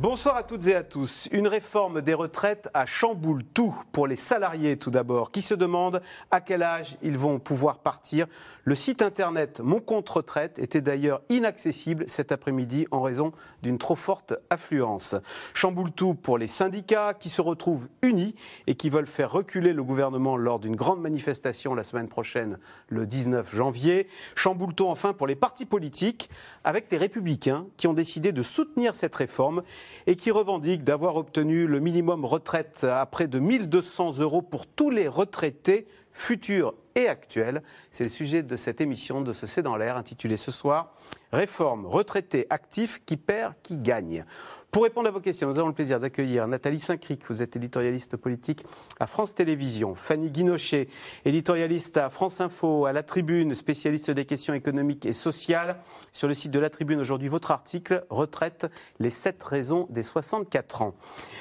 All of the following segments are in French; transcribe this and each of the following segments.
Bonsoir à toutes et à tous. Une réforme des retraites à chamboule tout pour les salariés tout d'abord, qui se demandent à quel âge ils vont pouvoir partir. Le site internet Mon compte retraite était d'ailleurs inaccessible cet après-midi en raison d'une trop forte affluence. Chamboule tout pour les syndicats qui se retrouvent unis et qui veulent faire reculer le gouvernement lors d'une grande manifestation la semaine prochaine, le 19 janvier. Chamboule tout enfin pour les partis politiques avec les républicains qui ont décidé de soutenir cette réforme et qui revendique d'avoir obtenu le minimum retraite à près de 1200 euros pour tous les retraités futurs et actuels. C'est le sujet de cette émission de ce C'est dans l'air intitulée ce soir Réforme retraité actif qui perd, qui gagne. Pour répondre à vos questions, nous avons le plaisir d'accueillir Nathalie Saint-Cric, vous êtes éditorialiste politique à France Télévisions, Fanny Guinochet, éditorialiste à France Info, à La Tribune, spécialiste des questions économiques et sociales. Sur le site de La Tribune aujourd'hui, votre article Retraite, les sept raisons des 64 ans.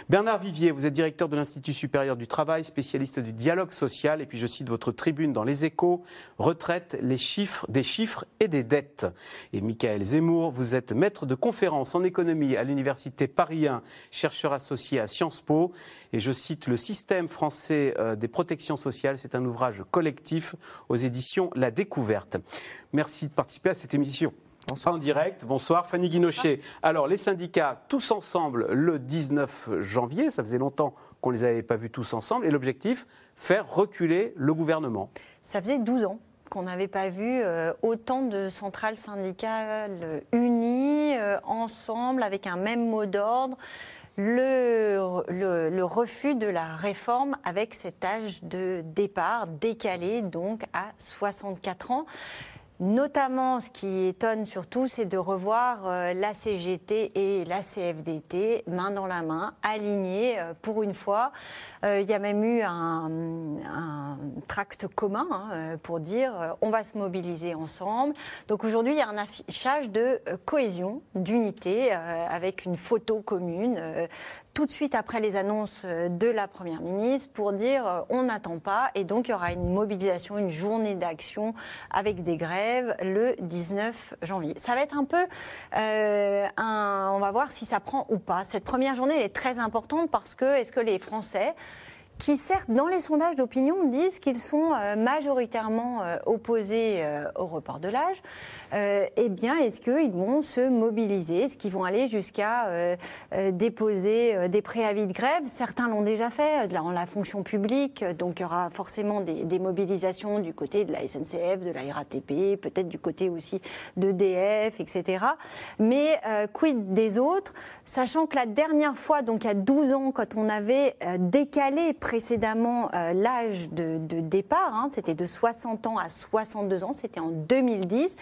Bernard Vivier, vous êtes directeur de l'Institut supérieur du travail, spécialiste du dialogue social, et puis je cite votre tribune dans Les Échos, Retraite, les chiffres, des chiffres et des dettes. Et Michael Zemmour, vous êtes maître de conférence en économie à l'université Paris 1, chercheur associé à Sciences Po. Et je cite Le système français euh, des protections sociales. C'est un ouvrage collectif aux éditions La Découverte. Merci de participer à cette émission. En direct, bonsoir Fanny Guinochet. Alors les syndicats tous ensemble le 19 janvier, ça faisait longtemps qu'on ne les avait pas vus tous ensemble, et l'objectif, faire reculer le gouvernement. Ça faisait 12 ans qu'on n'avait pas vu euh, autant de centrales syndicales unies, euh, ensemble, avec un même mot d'ordre. Le, le, refus de la réforme avec cet âge de départ décalé donc à 64 ans. Notamment, ce qui étonne surtout, c'est de revoir euh, la CGT et la CFDT main dans la main, alignées euh, pour une fois. Euh, il y a même eu un, tract commun hein, pour dire on va se mobiliser ensemble. Donc aujourd'hui, il y a un affichage de cohésion, d'unité, avec une photo commune, tout de suite après les annonces de la Première ministre, pour dire on n'attend pas. Et donc, il y aura une mobilisation, une journée d'action avec des grèves le 19 janvier. Ça va être un peu, euh, on va voir si ça prend ou pas. Cette première journée, elle est très importante parce que est-ce que les Français qui certes, dans les sondages d'opinion, disent qu'ils sont euh, majoritairement euh, opposés au report de l'âge, eh bien, est-ce qu'ils vont se mobiliser? Est-ce qu'ils vont aller jusqu'à déposer des préavis de grève? Certains l'ont déjà fait dans la fonction publique, donc il y aura forcément des, des, mobilisations du côté de la SNCF, de la RATP, peut-être du côté aussi d'EDF, etc. Mais quid des autres? Sachant que la dernière fois, donc il y a 12 ans, quand on avait décalé précédemment euh, l'âge de, départ, hein, c'était de 60 ans à 62 ans, c'était en 2010.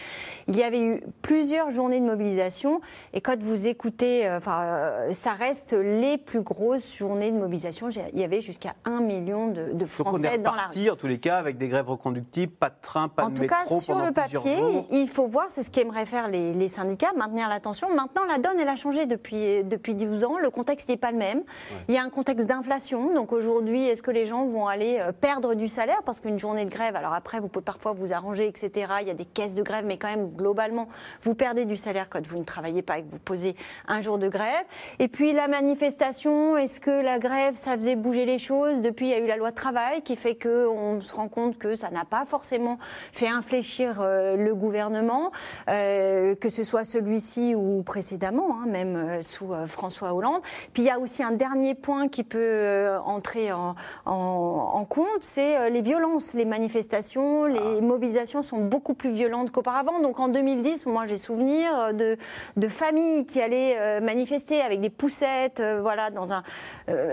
Il y avait eu plusieurs journées de mobilisation et quand vous écoutez, euh, enfin, euh, ça reste les plus grosses journées de mobilisation. Il y avait jusqu'à 1 million de, de Français Donc on est dans la rue. en tous les cas avec des grèves reconductibles, pas de train, pas de métro En tout cas, sur le papier, il faut voir, c'est ce qu'aimeraient faire les, les, syndicats, maintenir l'attention. Maintenant, la donne, elle a changé depuis, depuis 12 ans. Le contexte n'est pas le même. Il y a un contexte d'inflation. Donc aujourd'hui, est-ce que les gens vont aller euh, perdre du salaire? Parce qu'une journée de grève, alors après, vous pouvez parfois vous arranger, etc. Il y a des caisses de grève, mais quand même, globalement, vous perdez du salaire quand vous ne travaillez pas et que vous posez un jour de grève. Et puis la manifestation, est-ce que la grève, ça faisait bouger les choses? Depuis, il y a eu la loi travail qui fait qu'on se rend compte que ça n'a pas forcément fait infléchir euh, le gouvernement, euh, que ce soit celui-ci ou précédemment, hein, même sous François Hollande. Puis il y a aussi un dernier point qui peut entrer en, en, compte, c'est euh, les violences, les manifestations, les ah. mobilisations sont beaucoup plus violentes qu'auparavant. Donc en 2010, moi j'ai souvenir euh, de, de, familles qui allaient euh, manifester avec des poussettes, voilà, dans un,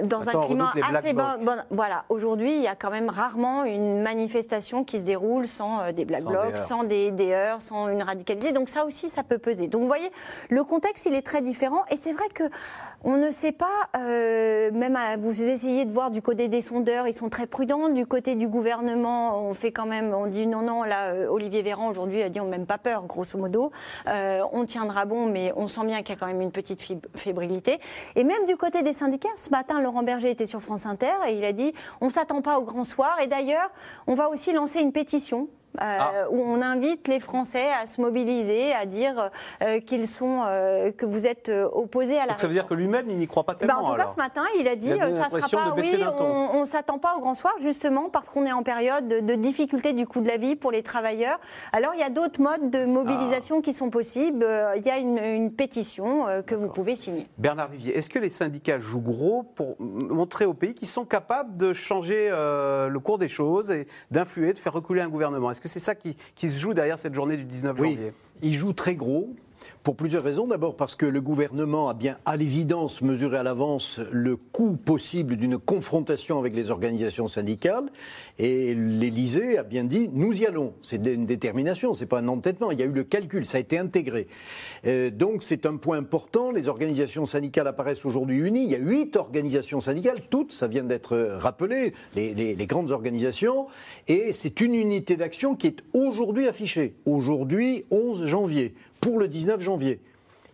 dans un climat assez bon, Voilà, aujourd'hui, il y a quand même rarement une manifestation qui se déroule sans des black blocs, sans des, des heurts, sans une radicalité. Donc ça aussi, ça peut peser. Donc vous voyez, le contexte, il est très différent. Et c'est vrai que on ne sait pas, même à, vous essayez de voir du côté des sondeurs, ils sont très prudents. Du côté du gouvernement, on fait quand même, on dit non, non. Là, euh, Olivier Véran aujourd'hui a dit on n'a même pas peur, grosso modo. Euh, on tiendra bon, mais on sent bien qu'il y a quand même une petite fébrilité. Et même du côté des syndicats, ce matin, Laurent Berger était sur France Inter et il a dit on s'attend pas au grand soir. Et d'ailleurs, on va aussi lancer une pétition euh, ah. où on invite les Français à se mobiliser, à dire euh, qu'ils sont, euh, que vous êtes opposés à la. Donc ça veut dire que lui-même, il n'y croit pas tellement. Bah, en tout cas, ce matin, il a dit, ça sera pas. Oui, on, ne s'attend pas au grand soir, justement parce qu'on est en période de, difficulté du coût de la vie pour les travailleurs. Alors il y a d'autres modes de mobilisation ah. qui sont possibles. Il y a une, pétition que vous pouvez signer. Bernard Vivier, est-ce que les syndicats jouent gros pour montrer au pays qu'ils sont capables de changer le cours des choses et d'influer, de faire reculer un gouvernement? Que c'est ça qui, se joue derrière cette journée du 19 oui, janvier Il joue très gros. Pour plusieurs raisons. D'abord parce que le gouvernement a bien à l'évidence mesuré à l'avance le coût possible d'une confrontation avec les organisations syndicales. Et l'Élysée a bien dit nous y allons. C'est une détermination, c'est pas un entêtement. Il y a eu le calcul, ça a été intégré. Euh, donc c'est un point important. Les organisations syndicales apparaissent aujourd'hui unies. Il y a huit organisations syndicales, toutes, ça vient d'être rappelé, les, les grandes organisations. Et c'est une unité d'action qui est aujourd'hui affichée. Aujourd'hui, 11 janvier pour le 19 janvier.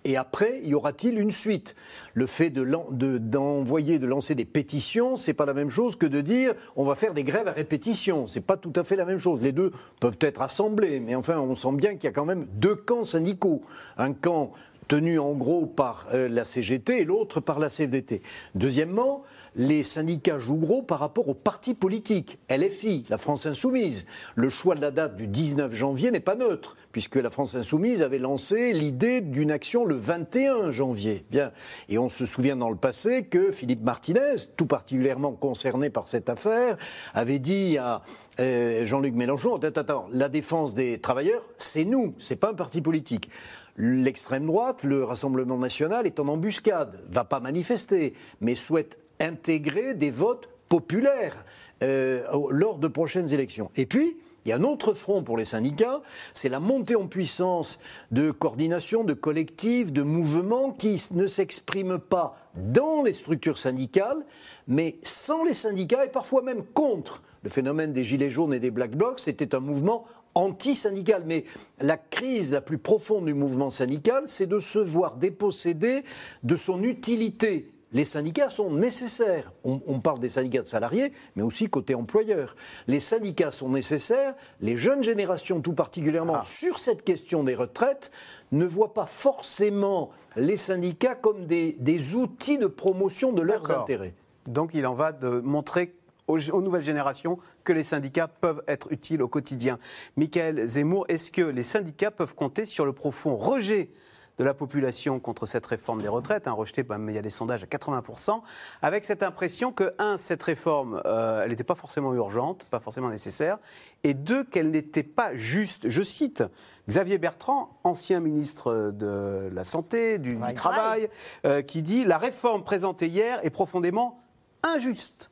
Et après, y aura-t-il une suite? Le fait d'envoyer, de, lancer des pétitions, c'est pas la même chose que de dire on va faire des grèves à répétition. C'est pas tout à fait la même chose. Les deux peuvent être assemblés, mais enfin, on sent bien qu'il y a quand même deux camps syndicaux. Un camp tenu en gros par euh, la CGT et l'autre par la CFDT. Deuxièmement, les syndicats jouent gros par rapport aux partis politiques. LFI, la France Insoumise. Le choix de la date du 19 janvier n'est pas neutre, puisque la France Insoumise avait lancé l'idée d'une action le 21 janvier. Bien. Et on se souvient dans le passé que Philippe Martinez, tout particulièrement concerné par cette affaire, avait dit à euh, Jean-Luc Mélenchon, attends, attends, la défense des travailleurs, c'est nous, c'est pas un parti politique. L'extrême droite, le Rassemblement national, est en embuscade, va pas manifester, mais souhaite intégrer des votes populaires euh, lors de prochaines élections. Et puis, il y a un autre front pour les syndicats, c'est la montée en puissance de coordination, de collectifs, de mouvements qui ne s'expriment pas dans les structures syndicales, mais sans les syndicats et parfois même contre. Le phénomène des Gilets jaunes et des Black Blocs, c'était un mouvement anti-syndical. Mais la crise la plus profonde du mouvement syndical, c'est de se voir dépossédé de son utilité les syndicats sont nécessaires. On, parle des syndicats de salariés, mais aussi côté employeur. Les syndicats sont nécessaires. Les jeunes générations, tout particulièrement ah. sur cette question des retraites, ne voient pas forcément les syndicats comme des, outils de promotion de leurs intérêts. Donc il en va de montrer aux, aux, nouvelles générations que les syndicats peuvent être utiles au quotidien. Michael Zemmour, est-ce que les syndicats peuvent compter sur le profond rejet de la population contre cette réforme des retraites, hein, rejetée, bah, il y a des sondages à 80%, avec cette impression que, un, cette réforme, euh, elle n'était pas forcément urgente, pas forcément nécessaire, et deux, qu'elle n'était pas juste. Je cite Xavier Bertrand, ancien ministre de la Santé, du, Travail, euh, qui dit La réforme présentée hier est profondément injuste.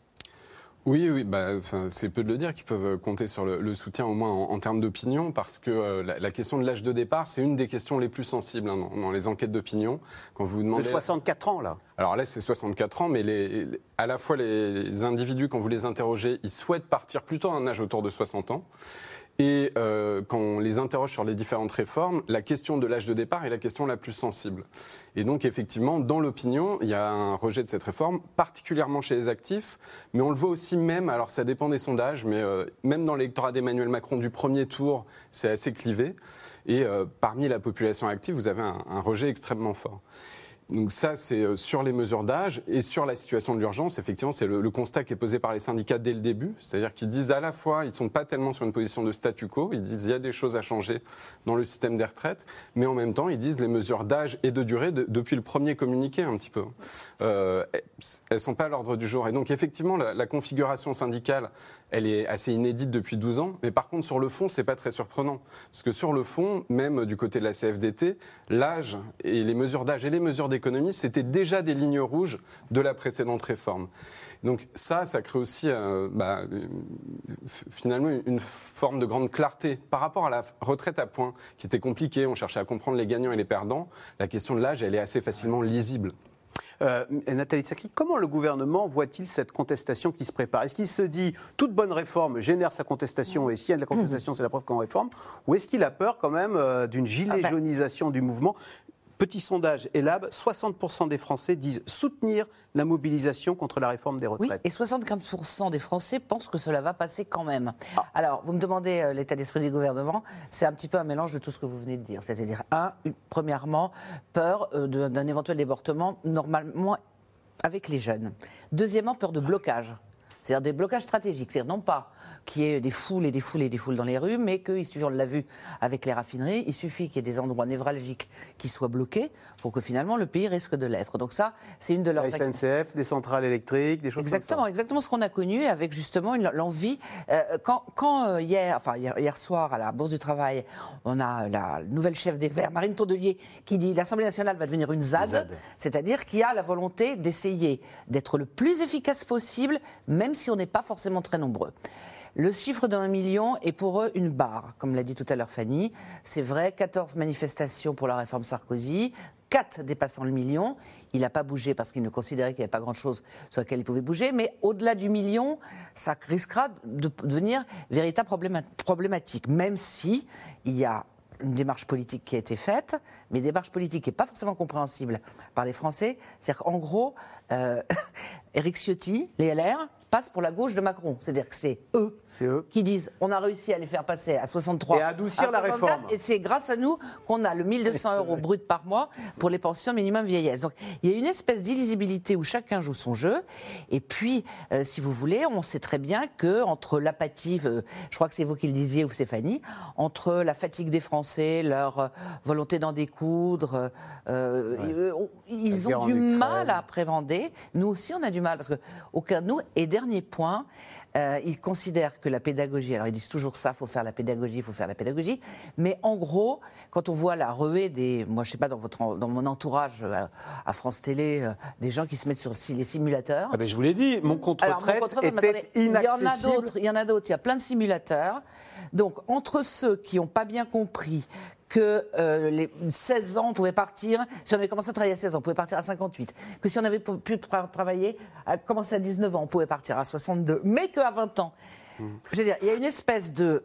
Oui, oui, bah, c'est peu de le dire qu'ils peuvent compter sur le, soutien au moins en, termes d'opinion, parce que euh, la, question de l'âge de départ, c'est une des questions les plus sensibles hein, dans, les enquêtes d'opinion. Quand vous demandez. 64 ans, là. Alors là, c'est 64 ans, mais les, à la fois les individus, quand vous les interrogez, ils souhaitent partir plutôt à un âge autour de 60 ans. Et euh, quand on les interroge sur les différentes réformes, la question de l'âge de départ est la question la plus sensible. Et donc effectivement, dans l'opinion, il y a un rejet de cette réforme, particulièrement chez les actifs, mais on le voit aussi même, alors ça dépend des sondages, mais euh, même dans l'électorat d'Emmanuel Macron du premier tour, c'est assez clivé. Et euh, parmi la population active, vous avez un, un rejet extrêmement fort. Donc ça, c'est euh, sur les mesures d'âge et sur la situation de l'urgence. Effectivement, c'est le, constat qui est posé par les syndicats dès le début, c'est-à-dire qu'ils disent à la fois, ils ne sont pas tellement sur une position de statu quo, ils disent il y a des choses à changer dans le système des retraites, mais en même temps, ils disent les mesures d'âge et de durée depuis le premier communiqué un petit peu. Euh, elles sont pas à l'ordre du jour. Et donc effectivement, la, configuration syndicale, elle est assez inédite depuis 12 ans, mais par contre sur le fond, c'est pas très surprenant, parce que sur le fond, même du côté de la CFDT, l'âge et les mesures d'âge et les mesures d'économie, c'était déjà des lignes rouges de la précédente réforme. Donc ça, ça crée aussi euh, bah, finalement une forme de grande clarté par rapport à la retraite à points, qui était compliquée. On cherchait à comprendre les gagnants et les perdants. La question de l'âge, elle est assez facilement lisible. Euh, Nathalie Saki, comment le gouvernement voit-il cette contestation qui se prépare? Est-ce qu'il se dit toute bonne réforme génère sa contestation et s'il y a de la contestation, c'est la preuve qu'on réforme? Ou est-ce qu'il a peur quand même euh, d'une gilet Ah ben. jaunisation du mouvement? Petit sondage Elab, 60% des Français disent soutenir la mobilisation contre la réforme des Oui, retraites. et 75% des Français pensent que cela va passer quand même. Ah. Alors, vous me demandez euh, l'état d'esprit du gouvernement, c'est un petit peu un mélange de tout ce que vous venez de dire. C'est-à-dire, un, premièrement, peur euh, d'un éventuel débordement, normalement avec les jeunes. Deuxièmement, peur de blocage. C'est-à-dire des blocages stratégiques. C'est-à-dire non pas qu'il y ait des foules et des foules et des foules dans les rues, mais qu'il suffit, on l'a vu avec les raffineries, il suffit qu'il y ait des endroits névralgiques qui soient bloqués pour que finalement le pays risque de l'être. Donc ça, c'est une de leurs La SNCF, des centrales électriques, des choses Exactement, comme ça. exactement ce qu'on a connu avec justement l'envie. euh, quand quand, euh, hier, enfin hier, hier soir à la Bourse du Travail, on a la nouvelle chef des Verts, Marine Tondelier, qui dit l'Assemblée nationale va devenir une ZAD, ZAD. c'est-à-dire qui a la volonté d'essayer d'être le plus efficace possible, même si on n'est pas forcément très nombreux. Le chiffre 1 million est pour eux une barre, comme l'a dit tout à l'heure Fanny. C'est vrai, 14 manifestations pour la réforme Sarkozy, 4 dépassant le million. Il n'a pas bougé parce qu'il ne considérait qu'il n'y avait pas grand-chose sur lequel il pouvait bouger. Mais au-delà du million, ça risquera de devenir véritable probléma- problématique, même si il y a une démarche politique qui a été faite, mais démarche politique qui n'est pas forcément compréhensible par les Français. C'est-à-dire qu'en gros, euh, Éric Ciotti, les LR, passent pour la gauche de Macron. C'est-à-dire que c'est eux qui disent on a réussi à les faire passer à 63 Et à adoucir la 64, réforme. et c'est grâce à nous qu'on a le 1200 euros brut par mois pour les pensions minimum vieillesse. Donc il y a une espèce d'illisibilité où chacun joue son jeu. Et puis, euh, si vous voulez, on sait très bien que entre l'apathie, euh, je crois que c'est vous qui le disiez ou c'est Fanny, entre la fatigue des Français, leur euh, volonté d'en découdre, ils ont du mal à appréhender. Nous aussi, on a du mal parce que aucun de nous. Et dernier point, euh, ils considèrent que la pédagogie. Alors ils disent toujours ça, faut faire la pédagogie, faut faire la pédagogie. Mais en gros, quand on voit la ruée des, moi je sais pas dans votre, dans mon entourage euh, à France Télé, euh, des gens qui se mettent sur les simulateurs. Ah ben, je vous l'ai dit, mon compte Alors, retraite était attendez, Il y en a inaccessible. d'autres, il y en a d'autres, il y a plein de simulateurs. Donc, entre ceux qui n'ont pas bien compris que euh, les 16 ans, on pouvait partir, si on avait commencé à travailler à 16 ans, on pouvait partir à 58, que si on avait pu tra- travailler, à commencer à 19 ans, on pouvait partir à 62, mais qu'à 20 ans. Je veux dire, il y a une espèce de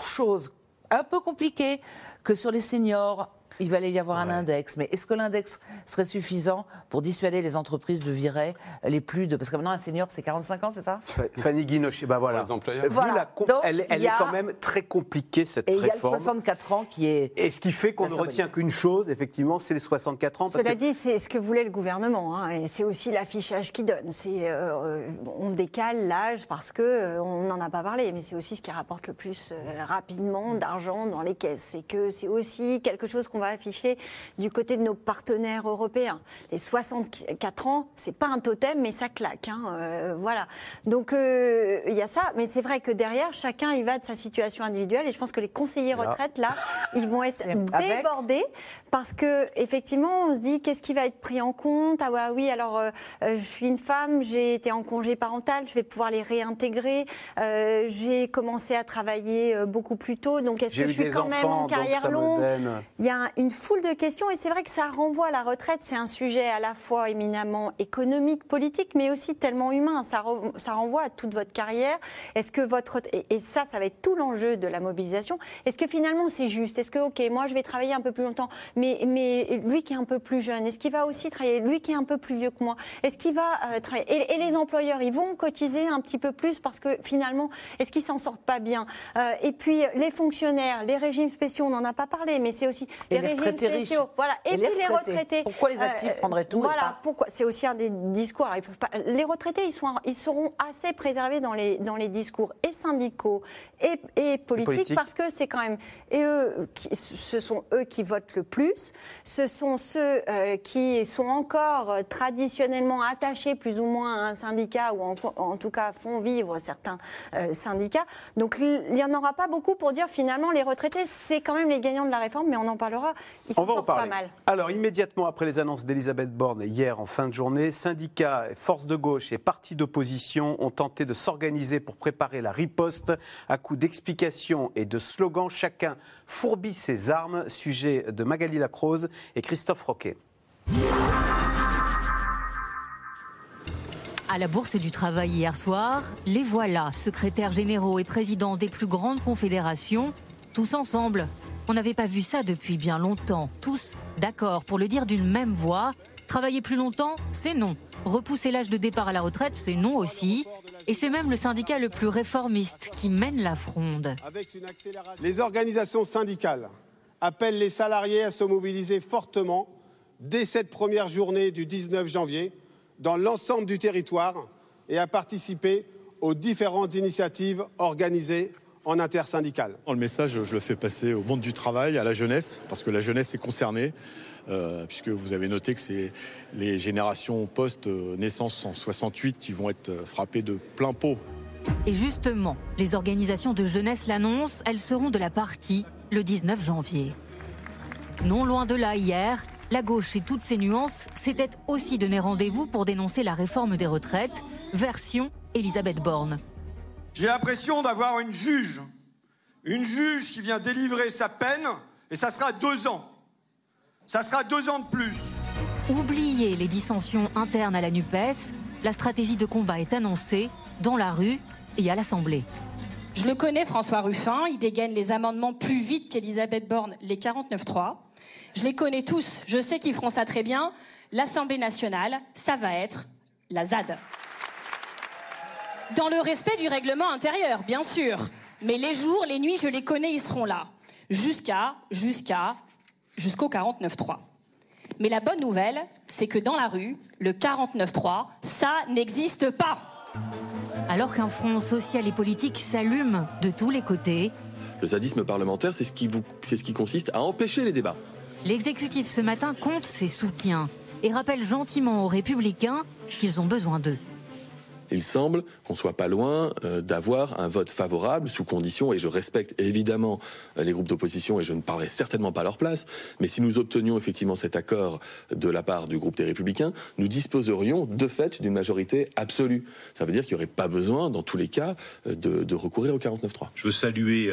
chose un peu compliquée que sur les seniors, il va y avoir un index. Mais est-ce que l'index serait suffisant pour dissuader les entreprises de virer les plus de... Parce que maintenant, un senior, c'est 45 ans, c'est ça? Fa- Fanny Guinochet, bah voilà. Les employeurs. Voilà. la Donc, elle, a- est quand même très compliquée cette Et il y a le réforme. 64 ans qui est... Et ce qui fait qu'on ne retient qu'une chose, effectivement, c'est les 64 ans. Parce Cela que dit, c'est ce que voulait le gouvernement, hein, et c'est aussi l'affichage qui donne. C'est, euh, on décale l'âge parce que euh, on n'en a pas parlé, mais c'est aussi ce qui rapporte le plus euh, rapidement d'argent dans les caisses. C'est que c'est aussi quelque chose qu'on va afficher du côté de nos partenaires européens. Les 64 ans, c'est pas un totem, mais ça claque. hein, euh, voilà. Donc euh, il y a ça, mais c'est vrai que derrière, chacun y va de sa situation individuelle, et je pense que les conseillers retraite là, ils vont être avec- débordés parce que effectivement on se dit qu'est-ce qui va être pris en compte? Ah ouais, oui alors euh, euh, je suis une femme j'ai été en congé parental je vais pouvoir les réintégrer Euh, j'ai commencé à travailler euh, beaucoup plus tôt donc est-ce j'ai que eu je suis des quand enfants, même en donc carrière ça me longue? donne- il y a une foule de questions et c'est vrai que ça renvoie à la retraite. C'est un sujet à la fois éminemment économique, politique, mais aussi tellement humain. Ça, re- ça renvoie à toute votre carrière. Est-ce que votre et, et ça, ça va être tout l'enjeu de la mobilisation. Est-ce que finalement c'est juste? Est-ce que ok, moi je vais travailler un peu plus longtemps, mais mais lui qui est un peu plus jeune, est-ce qu'il va aussi travailler Lui qui est un peu plus vieux que moi, est-ce qu'il va euh, travailler? Et, et les employeurs, ils vont cotiser un petit peu plus parce que finalement, est-ce qu'ils s'en sortent pas bien? Euh, Et puis les fonctionnaires, les régimes spéciaux, on n'en a pas parlé, mais c'est aussi les régimes riches. spéciaux. Voilà. Et, Et les puis les retraités. retraités. Pourquoi les actifs prendraient tout Voilà. pas- Pourquoi? C'est aussi un des discours. Ils pas- Les retraités, ils, sont, ils seront assez préservés dans les, dans les discours et syndicaux et, et politiques, parce que c'est quand même. Et eux, qui- ce sont eux qui votent le plus. Ce sont ceux euh, qui sont encore euh, traditionnellement attachés plus ou moins à un syndicat ou en, en tout cas font vivre certains euh, syndicats. Donc il n'y en aura pas beaucoup pour dire finalement les retraités, c'est quand même les gagnants de la réforme, mais on en parlera. Ils On s'en va en sortent pas mal. Alors, immédiatement après les annonces d'Elisabeth Borne hier en fin de journée, syndicats, forces de gauche et partis d'opposition ont tenté de s'organiser pour préparer la riposte à coups d'explications et de slogans. Chacun fourbit ses armes. Sujet de Magali Lacrose et Christophe Roquet. À la Bourse du Travail hier soir, les voilà, secrétaires généraux et présidents des plus grandes confédérations, tous ensemble. On n'avait pas vu ça depuis bien longtemps. Tous d'accord pour le dire d'une même voix. Travailler plus longtemps, c'est non. Repousser l'âge de départ à la retraite, c'est non aussi. Et c'est même le syndicat le plus réformiste qui mène la fronde. Les organisations syndicales appellent les salariés à se mobiliser fortement dès cette première journée du 19 janvier dans l'ensemble du territoire et à participer aux différentes initiatives organisées en intersyndical. Le message, je le fais passer au monde du travail, à la jeunesse, parce que la jeunesse est concernée, euh, puisque vous avez noté que c'est les générations post-naissance en 68 qui vont être frappées de plein pot. Et justement, les organisations de jeunesse l'annoncent, elles seront de la partie le 19 janvier. Non loin de là, hier, la gauche et toutes ses nuances s'étaient aussi donné rendez-vous pour dénoncer la réforme des retraites, version Elisabeth Borne. J'ai l'impression d'avoir une juge, une juge qui vient délivrer sa peine, et ça sera deux ans. Ça sera deux ans de plus. Oubliez les dissensions internes à la NUPES, la stratégie de combat est annoncée dans la rue et à l'Assemblée. Je le connais, François Ruffin, il dégaine les amendements plus vite qu'Elisabeth Borne, les 49-3. Je les connais tous, je sais qu'ils feront ça très bien. L'Assemblée nationale, ça va être la ZAD. Dans le respect du règlement intérieur, bien sûr. Mais les jours, les nuits, je les connais, ils seront là. Jusqu'à, jusqu'à, jusqu'au 49-3. Mais la bonne nouvelle, c'est que dans la rue, le 49-3, ça n'existe pas. Alors qu'un front social et politique s'allume de tous les côtés. Le sadisme parlementaire, c'est ce, qui vous, c'est ce qui consiste à empêcher les débats. L'exécutif ce matin compte ses soutiens et rappelle gentiment aux républicains qu'ils ont besoin d'eux. Il semble qu'on soit pas loin euh, d'avoir un vote favorable sous condition, et je respecte évidemment euh, les groupes d'opposition et je ne parlerai certainement pas à leur place, mais si nous obtenions effectivement cet accord de la part du groupe des Républicains, nous disposerions de fait d'une majorité absolue. Ça veut dire qu'il n'y aurait pas besoin, dans tous les cas, euh, de, recourir au 49-3. Je veux saluer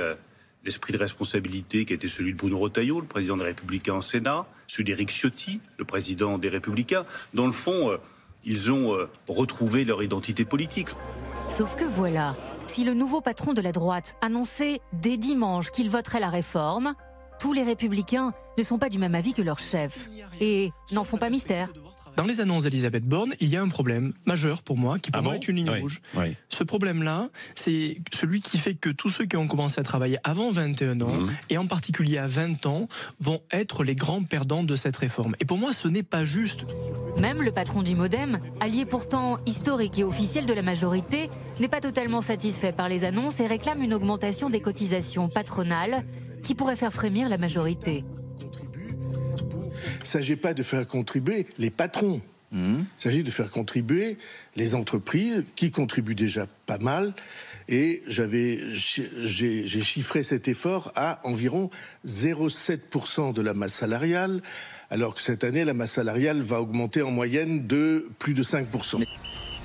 l'esprit de responsabilité qui était celui de Bruno Retailleau, le président des Républicains au Sénat, celui d'Éric Ciotti, le président des Républicains. Dans le fond, ils ont euh, retrouvé leur identité politique. Sauf que voilà, si le nouveau patron de la droite annonçait dès dimanche qu'il voterait la réforme, tous les républicains ne sont pas du même avis que leur chef et n'en font pas mystère. Dans les annonces d'Elisabeth Borne, il y a un problème majeur pour moi, qui pour Ah moi bon est une ligne Oui, rouge. oui. Ce problème-là, c'est celui qui fait que tous ceux qui ont commencé à travailler avant 21 ans, Mhm. et en particulier à 20 ans, vont être les grands perdants de cette réforme. Et pour moi, ce n'est pas juste. Même le patron du Modem, allié pourtant historique et officiel de la majorité, n'est pas totalement satisfait par les annonces et réclame une augmentation des cotisations patronales qui pourrait faire frémir la majorité. Il ne s'agit pas de faire contribuer les patrons. Il s'agit de faire contribuer les entreprises qui contribuent déjà pas mal. Et j'avais, j'ai chiffré cet effort à environ 0,7% de la masse salariale, alors que cette année, la masse salariale va augmenter en moyenne de plus de 5%.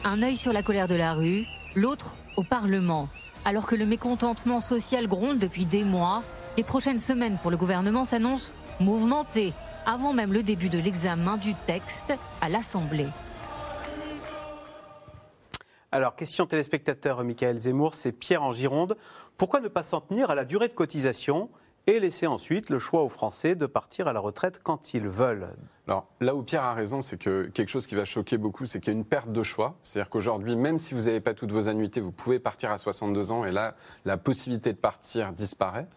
Un œil sur la colère de la rue, l'autre au Parlement. Alors que le mécontentement social gronde depuis des mois, les prochaines semaines pour le gouvernement s'annoncent mouvementées, avant même le début de l'examen du texte à l'Assemblée. Alors, question téléspectateur, Michael Zemmour, c'est Pierre en Gironde. Pourquoi ne pas s'en tenir à la durée de cotisation et laisser ensuite le choix aux Français de partir à la retraite quand ils veulent Alors là où Pierre a raison, c'est que quelque chose qui va choquer beaucoup, c'est qu'il y a une perte de choix. C'est-à-dire qu'aujourd'hui, même si vous n'avez pas toutes vos annuités, vous pouvez partir à 62 ans et là, la possibilité de partir disparaît.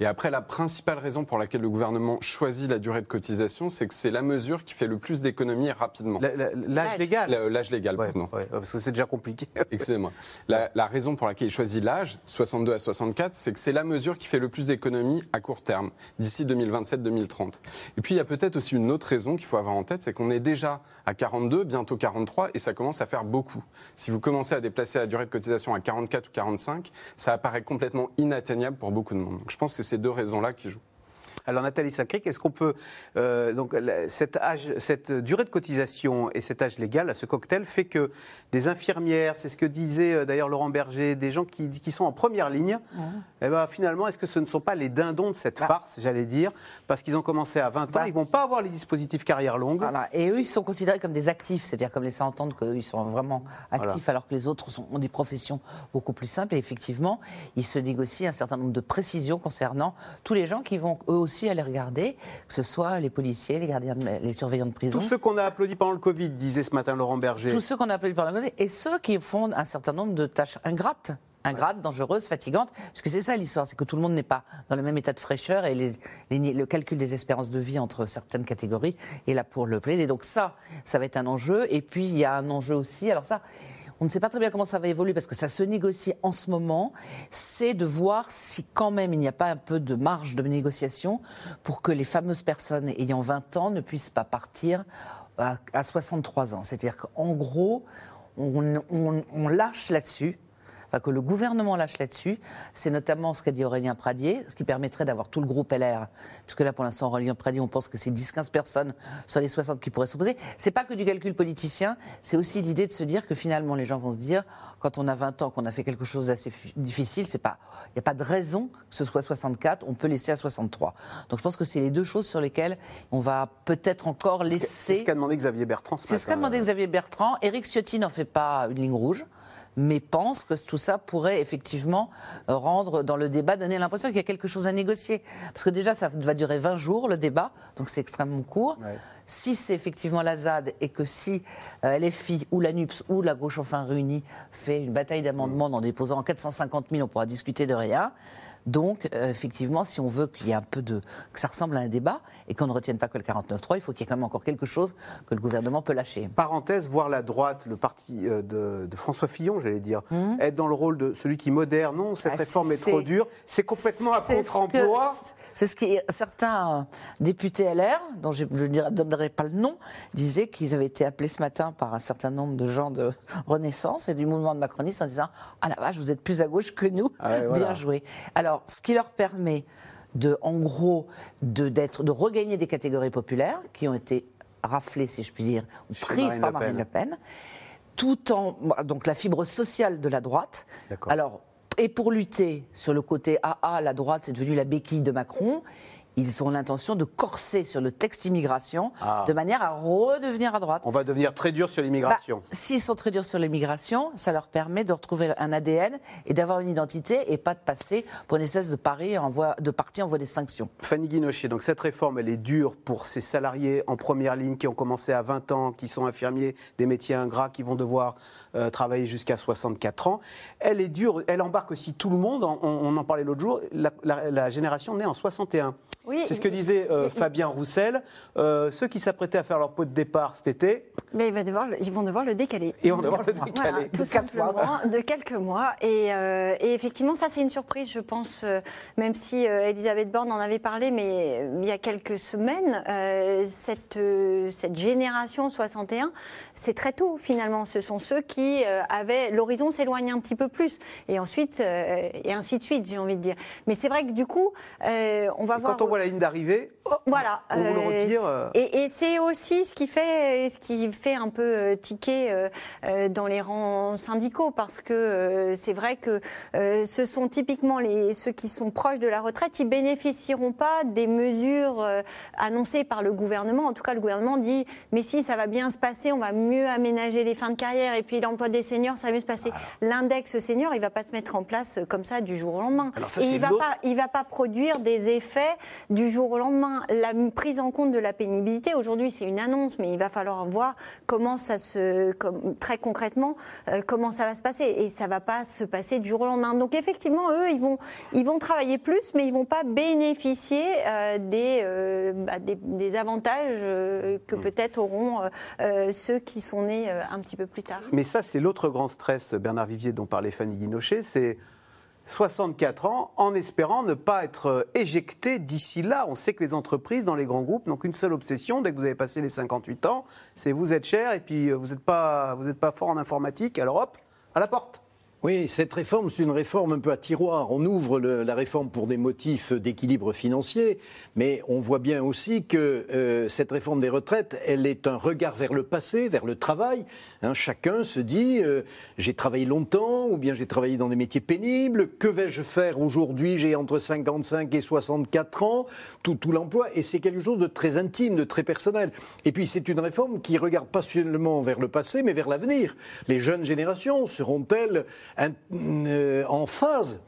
Et après, la principale raison pour laquelle le gouvernement choisit la durée de cotisation, c'est que c'est la mesure qui fait le plus d'économies rapidement. L'âge légal La- L'âge légal, Ouais, pardon. ouais, parce que c'est déjà compliqué. Excusez-moi. La, la raison pour laquelle il choisit l'âge, 62 à 64, c'est que c'est la mesure qui fait le plus d'économies à court terme, d'ici 2027-2030. Et puis il y a peut-être aussi une autre raison qu'il faut avoir en tête, c'est qu'on est déjà à 42, bientôt 43, et ça commence à faire beaucoup. Si vous commencez à déplacer la durée de cotisation à 44 ou 45, ça apparaît complètement inatteignable pour beaucoup de monde. Donc je pense que c'est ces deux raisons-là qui jouent. Alors Nathalie Sacric, est-ce qu'on peut euh, donc âge, cette durée de cotisation et cet âge légal à ce cocktail fait que des infirmières, c'est ce que disait euh, d'ailleurs Laurent Berger, des gens qui, qui sont en première ligne, eh ben finalement est-ce que ce ne sont pas les dindons de cette farce, j'allais dire, parce qu'ils ont commencé à 20 ans, Bah. ils vont pas avoir les dispositifs carrière longue. Voilà. Et eux, ils sont considérés comme des actifs, c'est-à-dire comme laisser entendre qu'eux, ils sont vraiment actifs, alors que les autres sont- ont des professions beaucoup plus simples. Et effectivement, il se négocie un certain nombre de précisions concernant tous les gens qui vont eux aussi aller regarder, que ce soit les policiers, les gardiens, de- les surveillants de prison. Tous ceux qu'on a applaudis pendant le Covid, disait ce matin Laurent Berger. Tous ceux qu'on a appelés par la côté et ceux qui font un certain nombre de tâches ingrates. Ingrates, dangereuses, fatigantes, parce que c'est ça l'histoire, c'est que tout le monde n'est pas dans le même état de fraîcheur et les- les- le calcul des espérances de vie entre certaines catégories est là pour le plaider. Donc ça, ça va être un enjeu. Et puis il y a un enjeu aussi, alors ça, on ne sait pas très bien comment ça va évoluer parce que ça se négocie en ce moment, c'est de voir si quand même il n'y a pas un peu de marge de négociation pour que les fameuses personnes ayant 20 ans ne puissent pas partir à, à 63 ans. C'est-à-dire qu'en gros, on lâche là-dessus. Enfin, que le gouvernement lâche là-dessus, c'est notamment ce qu'a dit Aurélien Pradier, ce qui permettrait d'avoir tout le groupe LR. Puisque là, pour l'instant, Aurélien Pradier, on pense que c'est 10-15 personnes sur les 60 qui pourraient s'opposer. C'est pas que du calcul politicien, c'est aussi l'idée de se dire que finalement, les gens vont se dire, quand on a 20 ans, qu'on a fait quelque chose d'assez fi- difficile, c'est pas, il n'y a pas de raison que ce soit 64, on peut laisser à 63. Donc je pense que c'est les deux choses sur lesquelles on va peut-être encore laisser. C'est ce qu'a demandé Xavier Bertrand ce C'est ce qu'a demandé Xavier Bertrand. Éric Ciotti n'en fait pas une ligne rouge, mais pense que tout ça pourrait effectivement euh, rendre dans le débat, donner l'impression qu'il y a quelque chose à négocier. Parce que déjà, ça va durer 20 jours, le débat, donc c'est extrêmement court. Si c'est effectivement la ZAD et que si euh, LFI ou la NUPS ou la gauche enfin réunie fait une bataille d'amendements en déposant 450 000, on pourra discuter de rien. Donc, euh, effectivement, si on veut qu'il y ait un peu de. que ça ressemble à un débat et qu'on ne retienne pas que le 49-3, il faut qu'il y ait quand même encore quelque chose que le gouvernement peut lâcher. Parenthèse, voir la droite, le parti euh, de, de François Fillon, j'allais dire, Hum. être dans le rôle de celui qui modère, non, cette Ah, réforme est trop dure, c'est complètement à C'est ce contre-emploi. que- C'est ce qui certains euh, députés LR, dont je ne donnerai pas le nom, disaient qu'ils avaient été appelés ce matin par un certain nombre de gens de Renaissance et du mouvement de macronistes en disant ah la vache vous êtes plus à gauche que nous, Ah ouais, voilà. bien joué. Alors ce qui leur permet de en gros de de regagner des catégories populaires qui ont été raflées si je puis dire ou prises Marine par. Marine Le Pen tout en donc la fibre sociale de la droite. Alors et pour lutter sur le côté ah la droite c'est devenu la béquille de Macron. Ils ont l'intention de corser sur le texte immigration Ah. de manière à redevenir à droite. On va devenir très dur sur l'immigration. Bah, S'ils sont très durs sur l'immigration, ça leur permet de retrouver un ADN et d'avoir une identité et pas de passer pour une espèce de en voie, de parti en voie d'extinction. Fanny Guinochet, donc cette réforme, elle est dure pour ces salariés en première ligne qui ont commencé à 20 ans, qui sont infirmiers, des métiers ingrats, qui vont devoir euh, travailler jusqu'à 64 ans. Elle est dure, elle embarque aussi tout le monde, on, on en parlait l'autre jour, la, la- la génération née en 61. Oui, C'est ce que disait euh, Fabien Roussel. Euh, ceux qui s'apprêtaient à faire leur pot de départ cet été, Mais il va devoir le- ils vont devoir le décaler. Ils vont devoir le décaler. tout De quatre mois. simplement, de quelques mois. Et, euh, et effectivement, ça, c'est une surprise, je pense, même si Elisabeth Borne en avait parlé, mais il y a quelques semaines, cette, cette génération 61, c'est très tôt, finalement. Ce sont ceux qui euh, avaient. L'horizon s'éloigne un petit peu plus. Et ensuite, euh, et ainsi de suite, j'ai envie de dire. Mais c'est vrai que du coup, euh, on va et voir. quand on voit la ligne d'arrivée, Voilà. On vous le euh, retire, euh. Et, et c'est aussi ce qui fait, ce qui fait un peu euh, tiquer euh, euh, dans les rangs syndicaux, parce que euh, c'est vrai que euh, ce sont typiquement les, ceux qui sont proches de la retraite, ils bénéficieront pas des mesures euh, annoncées par le gouvernement. En tout cas, le gouvernement dit, mais si ça va bien se passer, on va mieux aménager les fins de carrière, et puis l'emploi des seniors, ça va mieux se passer. L'index senior, il va pas se mettre en place euh, comme ça du jour au lendemain. Ça, et il va l'autre- pas il va pas produire des effets du jour au lendemain. La prise en compte de la pénibilité, aujourd'hui, c'est une annonce, mais il va falloir voir comment ça se, comme- très concrètement, euh, comment ça va se passer. Et ça va pas se passer du jour au lendemain. Donc effectivement, eux, ils vont, ils vont travailler plus, mais ils vont pas bénéficier euh, des, euh, bah, des, des avantages que peut-être auront ceux qui sont nés un petit peu plus tard. Mais ça, c'est l'autre grand stress, Bernard Vivier, dont parlait Fanny Guinochet, c'est 64 ans en espérant ne pas être éjecté d'ici là. On sait que les entreprises, dans les grands groupes, n'ont qu'une seule obsession, dès que vous avez passé les 58 ans, c'est vous êtes cher et puis euh, vous n'êtes pas, pas fort en informatique, alors hop, à la porte. Oui, cette réforme, c'est une réforme un peu à tiroir. On ouvre la réforme pour des motifs d'équilibre financier, mais on voit bien aussi que euh, cette réforme des retraites, elle est un regard vers le passé, vers le travail. Hein, chacun se dit, euh, j'ai travaillé longtemps, ou bien j'ai travaillé dans des métiers pénibles, que vais-je faire aujourd'hui? J'ai entre 55 et 64 ans, tout, tout l'emploi, et c'est quelque chose de très intime, de très personnel. Et puis c'est une réforme qui regarde pas seulement vers le passé, mais vers l'avenir. Les jeunes générations seront-elles euh, en phase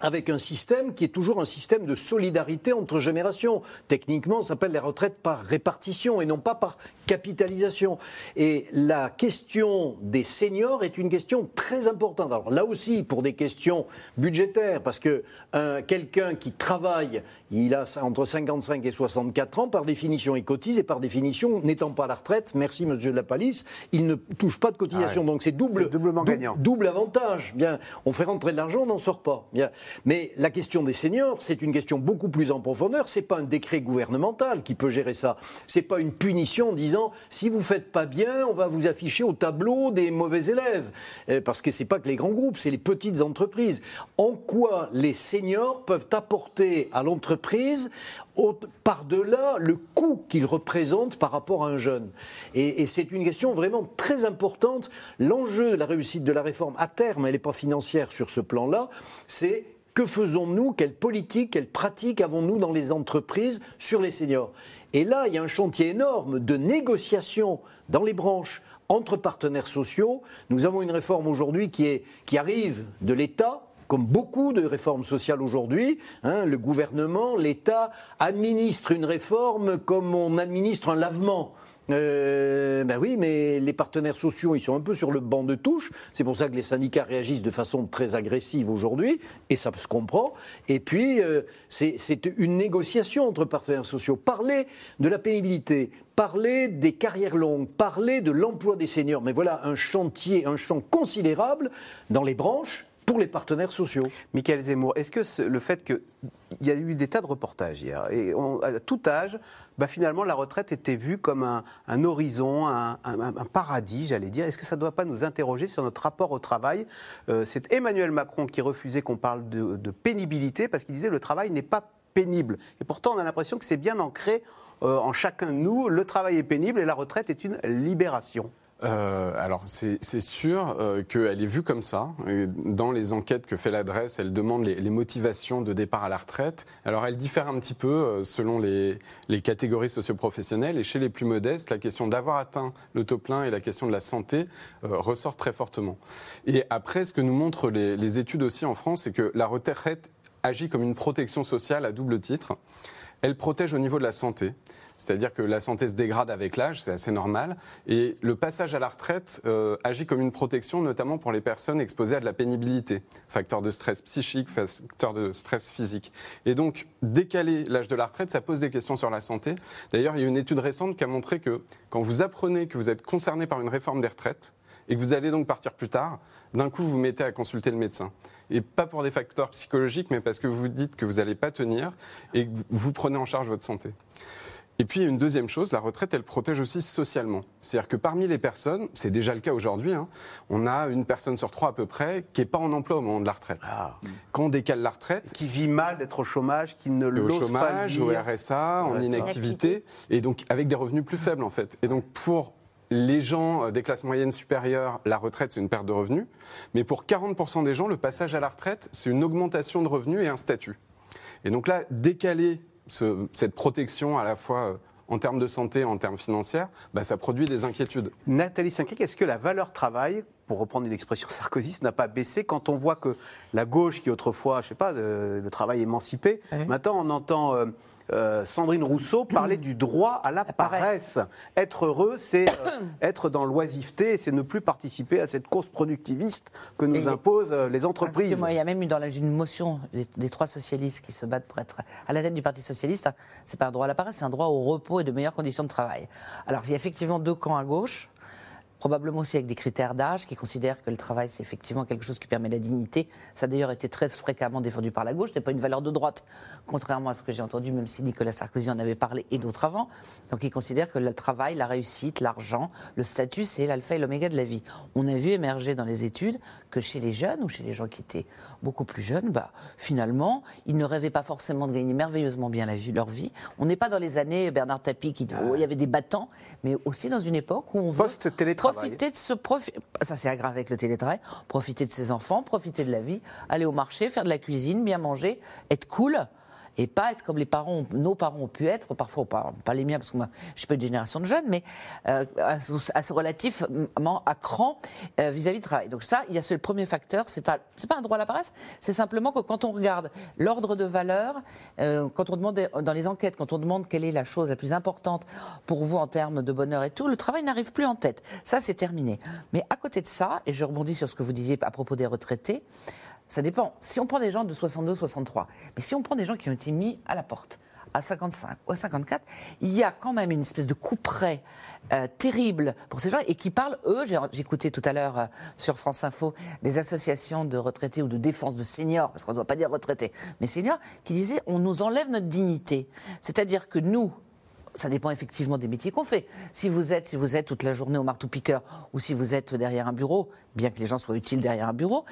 avec un système qui est toujours un système de solidarité entre générations. Techniquement, ça s'appelle les retraites par répartition et non pas par capitalisation. Et la question des seniors est une question très importante. Alors là aussi, pour des questions budgétaires, parce que un- quelqu'un qui travaille, il a entre 55 et 64 ans, par définition, il cotise et par définition, n'étant pas à la retraite, merci monsieur de la Palisse, il ne touche pas de cotisation. Ah ouais. Donc c'est double, C'est doublement dou- gagnant. double avantage. Bien, on fait rentrer de l'argent, on n'en sort pas. Bien. Mais la question des seniors, c'est une question beaucoup plus en profondeur. C'est pas un décret gouvernemental qui peut gérer ça. C'est pas une punition en disant si vous faites pas bien, on va vous afficher au tableau des mauvais élèves. Euh, parce que c'est pas que les grands groupes, c'est les petites entreprises. En quoi les seniors peuvent apporter à l'entreprise par-delà le coût qu'ils représentent par rapport à un jeune Et, c'est une question vraiment très importante. L'enjeu de la réussite de la réforme, à terme, elle n'est pas financière sur ce plan-là, c'est que faisons-nous, quelle politique, quelle pratique avons-nous dans les entreprises sur les seniors? Et là, il y a un chantier énorme de négociation dans les branches entre partenaires sociaux. Nous avons une réforme aujourd'hui qui, qui arrive de l'État, comme beaucoup de réformes sociales aujourd'hui, hein, le gouvernement, l'État administre une réforme comme on administre un lavement. Euh, ben oui, mais les partenaires sociaux, ils sont un peu sur le banc de touche. C'est pour ça que les syndicats réagissent de façon très agressive aujourd'hui, et ça se comprend. Et puis, euh, c'est une négociation entre partenaires sociaux. Parler de la pénibilité, parler des carrières longues, parler de l'emploi des seniors. Mais voilà un chantier, un champ considérable dans les branches pour les partenaires sociaux. Michael Zemmour, est-ce que le fait qu'il y a eu des tas de reportages hier, et à tout âge, bah finalement la retraite était vue comme un, horizon, un, paradis, j'allais dire, est-ce que ça ne doit pas nous interroger sur notre rapport au travail? Euh, C'est Emmanuel Macron qui refusait qu'on parle de, pénibilité parce qu'il disait le travail n'est pas pénible. Et pourtant, on a l'impression que c'est bien ancré euh, en chacun de nous. Le travail est pénible et la retraite est une libération. Euh, alors c'est sûr euh, qu'elle est vue comme ça. Dans les enquêtes que fait l'adresse, elle demande les, les motivations de départ à la retraite. Alors elle diffère un petit peu euh, selon les, les catégories socioprofessionnelles. Et chez les plus modestes, la question d'avoir atteint le taux plein et la question de la santé euh, ressort très fortement. Et après, ce que nous montrent les, les études aussi en France, c'est que la retraite agit comme une protection sociale à double titre. Elle protège au niveau de la santé, c'est-à-dire que la santé se dégrade avec l'âge, c'est assez normal, et le passage à la retraite euh, agit comme une protection, notamment pour les personnes exposées à de la pénibilité, facteur de stress psychique, facteur de stress physique. Et donc, décaler l'âge de la retraite, ça pose des questions sur la santé. D'ailleurs, il y a une étude récente qui a montré que quand vous apprenez que vous êtes concerné par une réforme des retraites, et que vous allez donc partir plus tard, d'un coup vous vous mettez à consulter le médecin. Et pas pour des facteurs psychologiques, mais parce que vous vous dites que vous n'allez pas tenir et que vous prenez en charge votre santé. Et puis, il y a une deuxième chose, la retraite, elle protège aussi socialement. C'est-à-dire que parmi les personnes, c'est déjà le cas aujourd'hui, hein, on a une personne sur trois à peu près qui n'est pas en emploi au moment de la retraite. Quand on décale la retraite... Qui vit mal d'être au chômage, qui ne au l'ose pas chômage, le au. RSA, en inactivité, et donc avec des revenus plus faibles en fait. Et donc pour les gens euh, des classes moyennes supérieures, la retraite c'est une perte de revenus, mais pour 40% des gens, le passage à la retraite c'est une augmentation de revenus et un statut. Et donc là, décaler ce- cette protection à la fois euh, en termes de santé, en termes financiers, bah, ça produit des inquiétudes. Nathalie Cinquic, est-ce que la valeur travail, pour reprendre une expression sarkozyste, n'a pas baissé quand on voit que la gauche, qui autrefois, je sais pas, euh, le travail émancipé, maintenant on entend euh, euh, Sandrine Rousseau parler du droit à la paresse. Être heureux, c'est euh, être dans l'oisiveté, c'est ne plus participer à cette course productiviste que nous Et- imposent euh, les entreprises. Il y a même eu dans la, une motion des, des trois socialistes qui se battent pour être à la tête du Parti socialiste. C'est pas un droit à la paresse, c'est un droit au repos et de meilleures conditions de travail. Alors, il y a effectivement deux camps à gauche. Probablement aussi avec des critères d'âge, qui considèrent que le travail, c'est effectivement quelque chose qui permet la dignité. Ça a d'ailleurs été très fréquemment défendu par la gauche, ce n'est pas une valeur de droite, contrairement à ce que j'ai entendu, même si Nicolas Sarkozy en avait parlé et d'autres avant. Donc ils considèrent que le travail, la réussite, l'argent, le statut, c'est l'alpha et l'oméga de la vie. On a vu émerger dans les études que chez les jeunes ou chez les gens qui étaient beaucoup plus jeunes, bah, finalement, ils ne rêvaient pas forcément de gagner merveilleusement bien la vie, leur vie. On n'est pas dans les années Bernard Tapie qui où il y avait des battants, mais aussi dans une époque où on veut profiter de ce profit. Ça s'est aggravé avec le télétravail. Profiter de ses enfants, profiter de la vie, aller au marché, faire de la cuisine, bien manger, être cool et pas être comme les parents, nos parents ont pu être, parfois pas, les miens parce que moi je suis pas une génération de jeunes, mais euh, assez relativement à cran euh, vis-à-vis du travail. Donc ça, il y a ce premier facteur, c'est pas c'est pas un droit à la paresse, c'est simplement que quand on regarde l'ordre de valeur, euh, quand on demande dans les enquêtes, quand on demande quelle est la chose la plus importante pour vous en termes de bonheur et tout, le travail n'arrive plus en tête. Ça c'est terminé. Mais à côté de ça, et je rebondis sur ce que vous disiez à propos des retraités. Ça dépend. Si on prend des gens de 62, 63, mais si on prend des gens qui ont été mis à la porte à 55 ou à 54, il y a quand même une espèce de coup près euh, terrible pour ces gens et qui parlent, eux, écouté tout à l'heure euh, sur France Info des associations de retraités ou de défense de seniors, parce qu'on ne doit pas dire retraités, mais seniors, qui disaient on nous enlève notre dignité. C'est-à-dire que nous, ça dépend effectivement des métiers qu'on fait. Si vous êtes, si vous êtes toute la journée au marteau-piqueur ou si vous êtes derrière un bureau, bien que les gens soient utiles derrière un bureau,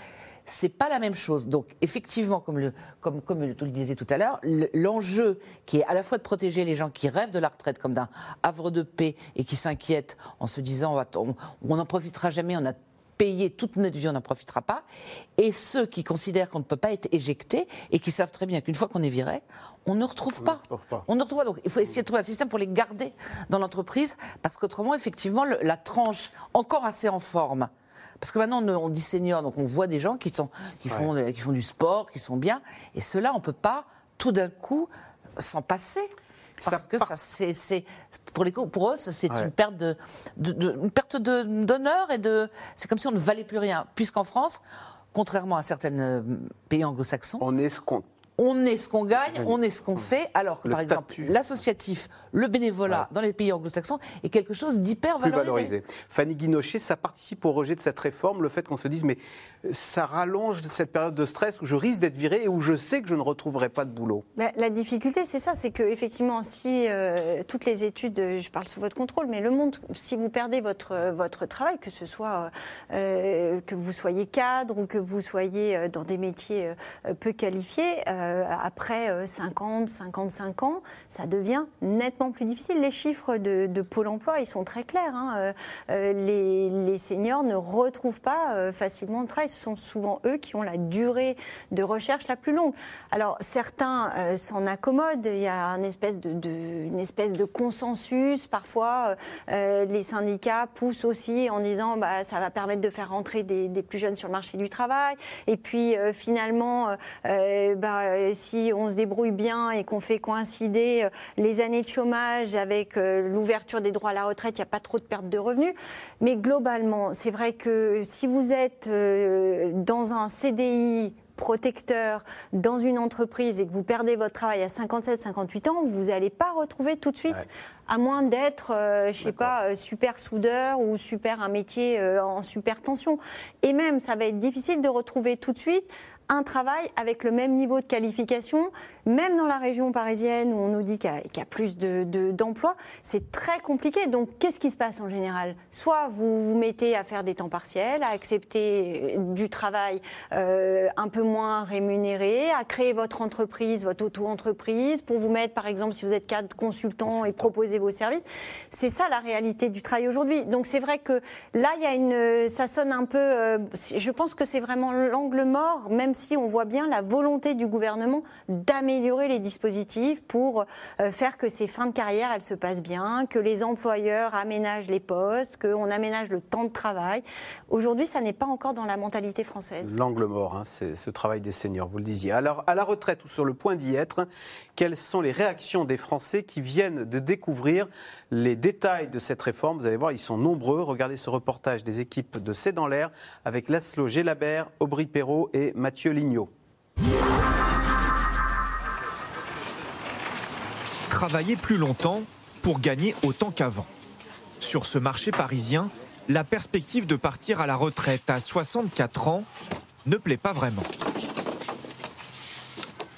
c'est pas la même chose. Donc, effectivement, comme, le, comme, comme le disais tout à l'heure, l'enjeu qui est à la fois de protéger les gens qui rêvent de la retraite comme d'un havre de paix et qui s'inquiètent en se disant on n'en profitera jamais, on a payé toute notre vie, on n'en profitera pas, et ceux qui considèrent qu'on ne peut pas être éjecté et qui savent très bien qu'une fois qu'on est viré, on ne retrouve pas. On ne retrouve pas. Donc il faut essayer de trouver un système pour les garder dans l'entreprise, parce qu'autrement, effectivement, la tranche encore assez en forme parce que maintenant, on dit senior, donc on voit des gens qui, sont, qui, font, qui font du sport, qui sont bien. Et ceux-là, on ne peut pas tout d'un coup s'en passer. Parce que ça, c'est, pour, les, pour eux, c'est une perte de, une perte d'honneur et de. C'est comme si on ne valait plus rien. Puisqu'en France, contrairement à certains euh, pays anglo-saxons, on qu'on on est ce qu'on gagne, on est ce qu'on fait, alors que par exemple l'associatif, le bénévolat dans les pays anglo-saxons est quelque chose d'hyper valorisé. Fanny Guinochet, ça participe au rejet de cette réforme, le fait qu'on se dise mais ça rallonge cette période de stress où je risque d'être viré et où je sais que je ne retrouverai pas de boulot. la difficulté, c'est ça, c'est que effectivement, si euh, toutes les études, je parle sous votre contrôle, mais le monde, si vous perdez votre votre travail, que ce soit euh, que vous soyez cadre ou que vous soyez euh, dans des métiers peu qualifiés. Euh, après 50, euh, 55 ans, ça devient nettement plus difficile. Les chiffres de, Pôle emploi, ils sont très clairs. Hein. Euh, les, seniors ne retrouvent pas facilement de travail. Ce sont souvent eux qui ont la durée de recherche la plus longue. Alors, certains s'en accommodent. Il y a une espèce de, une espèce de consensus. Parfois, les syndicats poussent aussi en disant bah, ça va permettre de faire rentrer des, plus jeunes sur le marché du travail. Et puis, finalement, bah, euh, si on se débrouille bien et qu'on fait coïncider euh, les années de chômage avec euh, l'ouverture des droits à la retraite, il n'y a pas trop de perte de revenus. Mais globalement, c'est vrai que si vous êtes dans un CDI protecteur dans une entreprise et que vous perdez votre travail à 57, 58 ans, vous n'allez pas retrouver tout de suite, à moins d'être, je je sais pas, super soudeur ou super un métier en super tension. Et même, ça va être difficile de retrouver tout de suite un travail avec le même niveau de qualification, même dans la région parisienne où on nous dit qu'il y, a plus d'emplois, de, c'est très compliqué. Donc qu'est-ce qui se passe en général? Soit vous vous mettez à faire des temps partiels, à accepter euh, du travail euh, un peu moins rémunéré, à créer votre entreprise, votre auto-entreprise, pour vous mettre par exemple si vous êtes cadre consultant et proposer vos services. C'est ça la réalité du travail aujourd'hui. Donc c'est vrai que là, il y a une, ça sonne un peu, euh, je pense que c'est vraiment l'angle mort, même si on voit bien la volonté du gouvernement d'améliorer les dispositifs pour euh, faire que ces fins de carrière, elles se passent bien, que les employeurs aménagent les postes, qu'on aménage le temps de travail. Aujourd'hui, ça n'est pas encore dans la mentalité française. L'angle mort, hein, c'est ce travail des seniors, vous le disiez. Alors, à la retraite ou sur le point d'y être, quelles sont les réactions des Français qui viennent de découvrir les détails de cette réforme? Vous allez voir, ils sont nombreux. Regardez ce reportage des équipes de C'est dans l'air avec Laszlo Gélabert, Aubry Perrault et Mathieu Travailler plus longtemps pour gagner autant qu'avant. Sur ce marché parisien, la perspective de partir à la retraite à 64 ans ne plaît pas vraiment.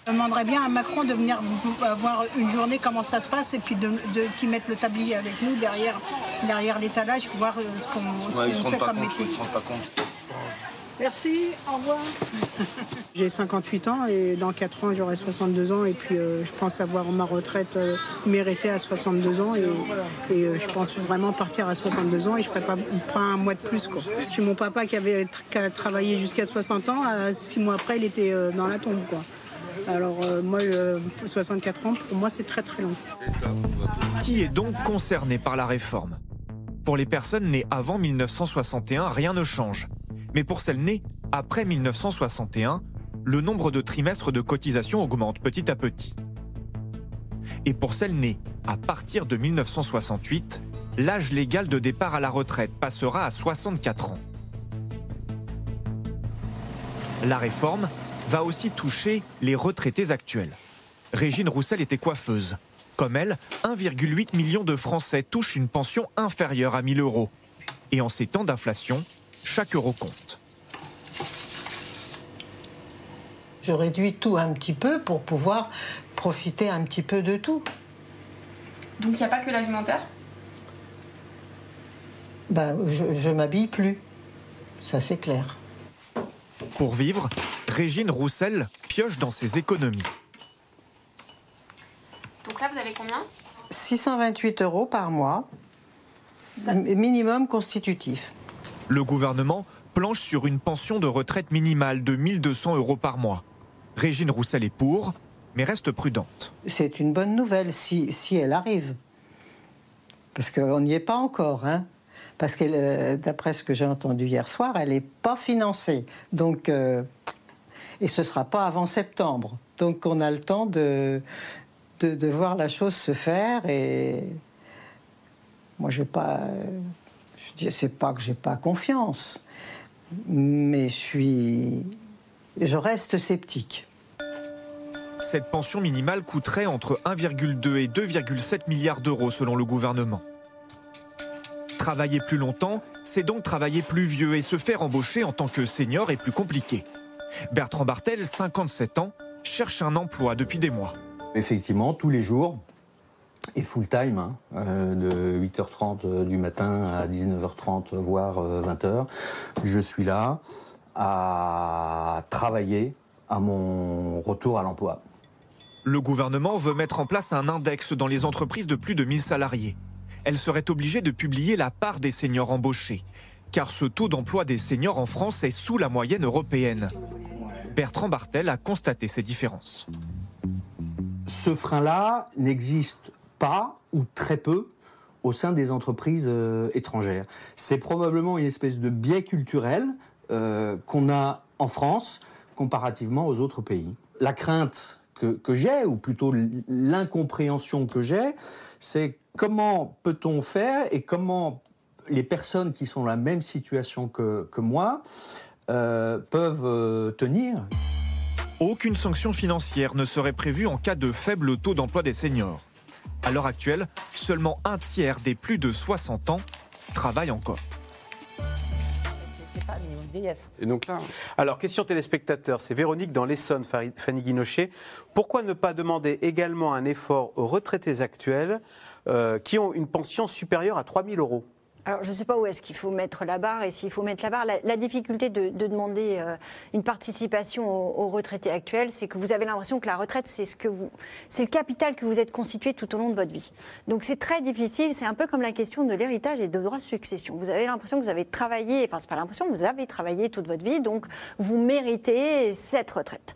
Je demanderais bien à Macron de venir voir une journée comment ça se passe et puis de, de qu'ils mettent le tablier avec nous derrière, derrière l'étalage pour voir euh, ce qu'on Ouais, fait comme compte, métier. ils se rendent pas compte. Merci, au revoir. J'ai 58 ans et dans 4 ans j'aurai 62 ans et puis euh, je pense avoir ma retraite euh, méritée à 62 ans et, et, euh, je pense vraiment partir à 62 ans et je ferai pas, pas un mois de plus. quoi. J'ai mon papa qui avait qui a travaillé jusqu'à 60 ans, à 6 mois après il était euh, dans la tombe. Quoi. Alors euh, moi, euh, 64 ans, pour moi c'est très très long. Qui est donc concerné par la réforme? Pour les personnes nées avant 1961, rien ne change. Mais pour celles nées après 1961, le nombre de trimestres de cotisation augmente petit à petit. Et pour celles nées à partir de 1968, l'âge légal de départ à la retraite passera à 64 ans. La réforme va aussi toucher les retraités actuels. Régine Roussel était coiffeuse. Comme elle, 1,8 million de Français touchent une pension inférieure à 1000 euros. Et en ces temps d'inflation, chaque euro compte. Je réduis tout un petit peu pour pouvoir profiter un petit peu de tout. Donc il n'y a pas que l'alimentaire? Ben, je, je m'habille plus. Ça, c'est clair. Pour vivre, Régine Roussel pioche dans ses économies. Donc là, vous avez combien 628 euros par mois, minimum constitutif. Le gouvernement planche sur une pension de retraite minimale de 1200 euros par mois. Régine Roussel est pour, mais reste prudente. C'est une bonne nouvelle si, si elle arrive. Parce qu'on n'y est pas encore. Hein Parce que euh, d'après ce que j'ai entendu hier soir, elle n'est pas financée. Donc, euh, et ce ne sera pas avant septembre. Donc on a le temps de, de, voir la chose se faire. Et moi, je pas. Je c'est pas que j'ai pas confiance, mais je suis. Je reste sceptique. Cette pension minimale coûterait entre 1,2 et 2,7 milliards d'euros selon le gouvernement. Travailler plus longtemps, c'est donc travailler plus vieux et se faire embaucher en tant que senior est plus compliqué. Bertrand Bartel, 57 ans, cherche un emploi depuis des mois. Effectivement, tous les jours, et full time, hein, euh, de 8h30 du matin à 19h30, voire euh, 20h, je suis là à travailler à mon retour à l'emploi. Le gouvernement veut mettre en place un index dans les entreprises de plus de 1000 salariés. Elle serait obligée de publier la part des seniors embauchés, car ce taux d'emploi des seniors en France est sous la moyenne européenne. Bertrand Bartel a constaté ces différences. Ce frein-là n'existe pas ou très peu au sein des entreprises euh, étrangères. C'est probablement une espèce de biais culturel euh, qu'on a en France comparativement aux autres pays. La crainte que, j'ai, ou plutôt l'incompréhension que j'ai, c'est comment peut-on faire et comment les personnes qui sont dans la même situation que, moi euh, peuvent tenir. Aucune sanction financière ne serait prévue en cas de faible taux d'emploi des seniors. À l'heure actuelle, seulement un tiers des plus de 60 ans travaillent encore. C'est pas un minimum vieillesse. Et donc là, Alors, question téléspectateur, c'est Véronique dans l'Essonne, Fanny Guinochet. Pourquoi ne pas demander également un effort aux retraités actuels euh, qui ont une pension supérieure à 3 000 euros? Alors, je ne sais pas où est-ce qu'il faut mettre la barre et s'il faut mettre la barre. La, difficulté de, de demander euh, une participation aux, aux retraités actuels, c'est que vous avez l'impression que la retraite, c'est ce que vous, c'est le capital que vous êtes constitué tout au long de votre vie. Donc, c'est très difficile. C'est un peu comme la question de l'héritage et de droit de succession. Vous avez l'impression que vous avez travaillé, enfin, c'est pas l'impression, vous avez travaillé toute votre vie, donc vous méritez cette retraite.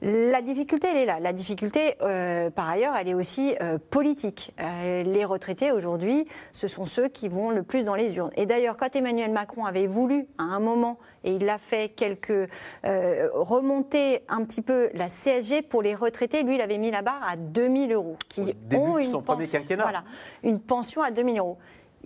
La difficulté, elle est là. La difficulté, euh, par ailleurs, elle est aussi euh, politique. Euh, les retraités, aujourd'hui, ce sont ceux qui vont le plus dans les urnes. Et d'ailleurs, quand Emmanuel Macron avait voulu, à un moment, et il l'a fait, quelques, remonter un petit peu la CSG pour les retraités, lui, il avait mis la barre à 2000 euros, qui ont une pension-. Voilà, une pension à 2000 euros.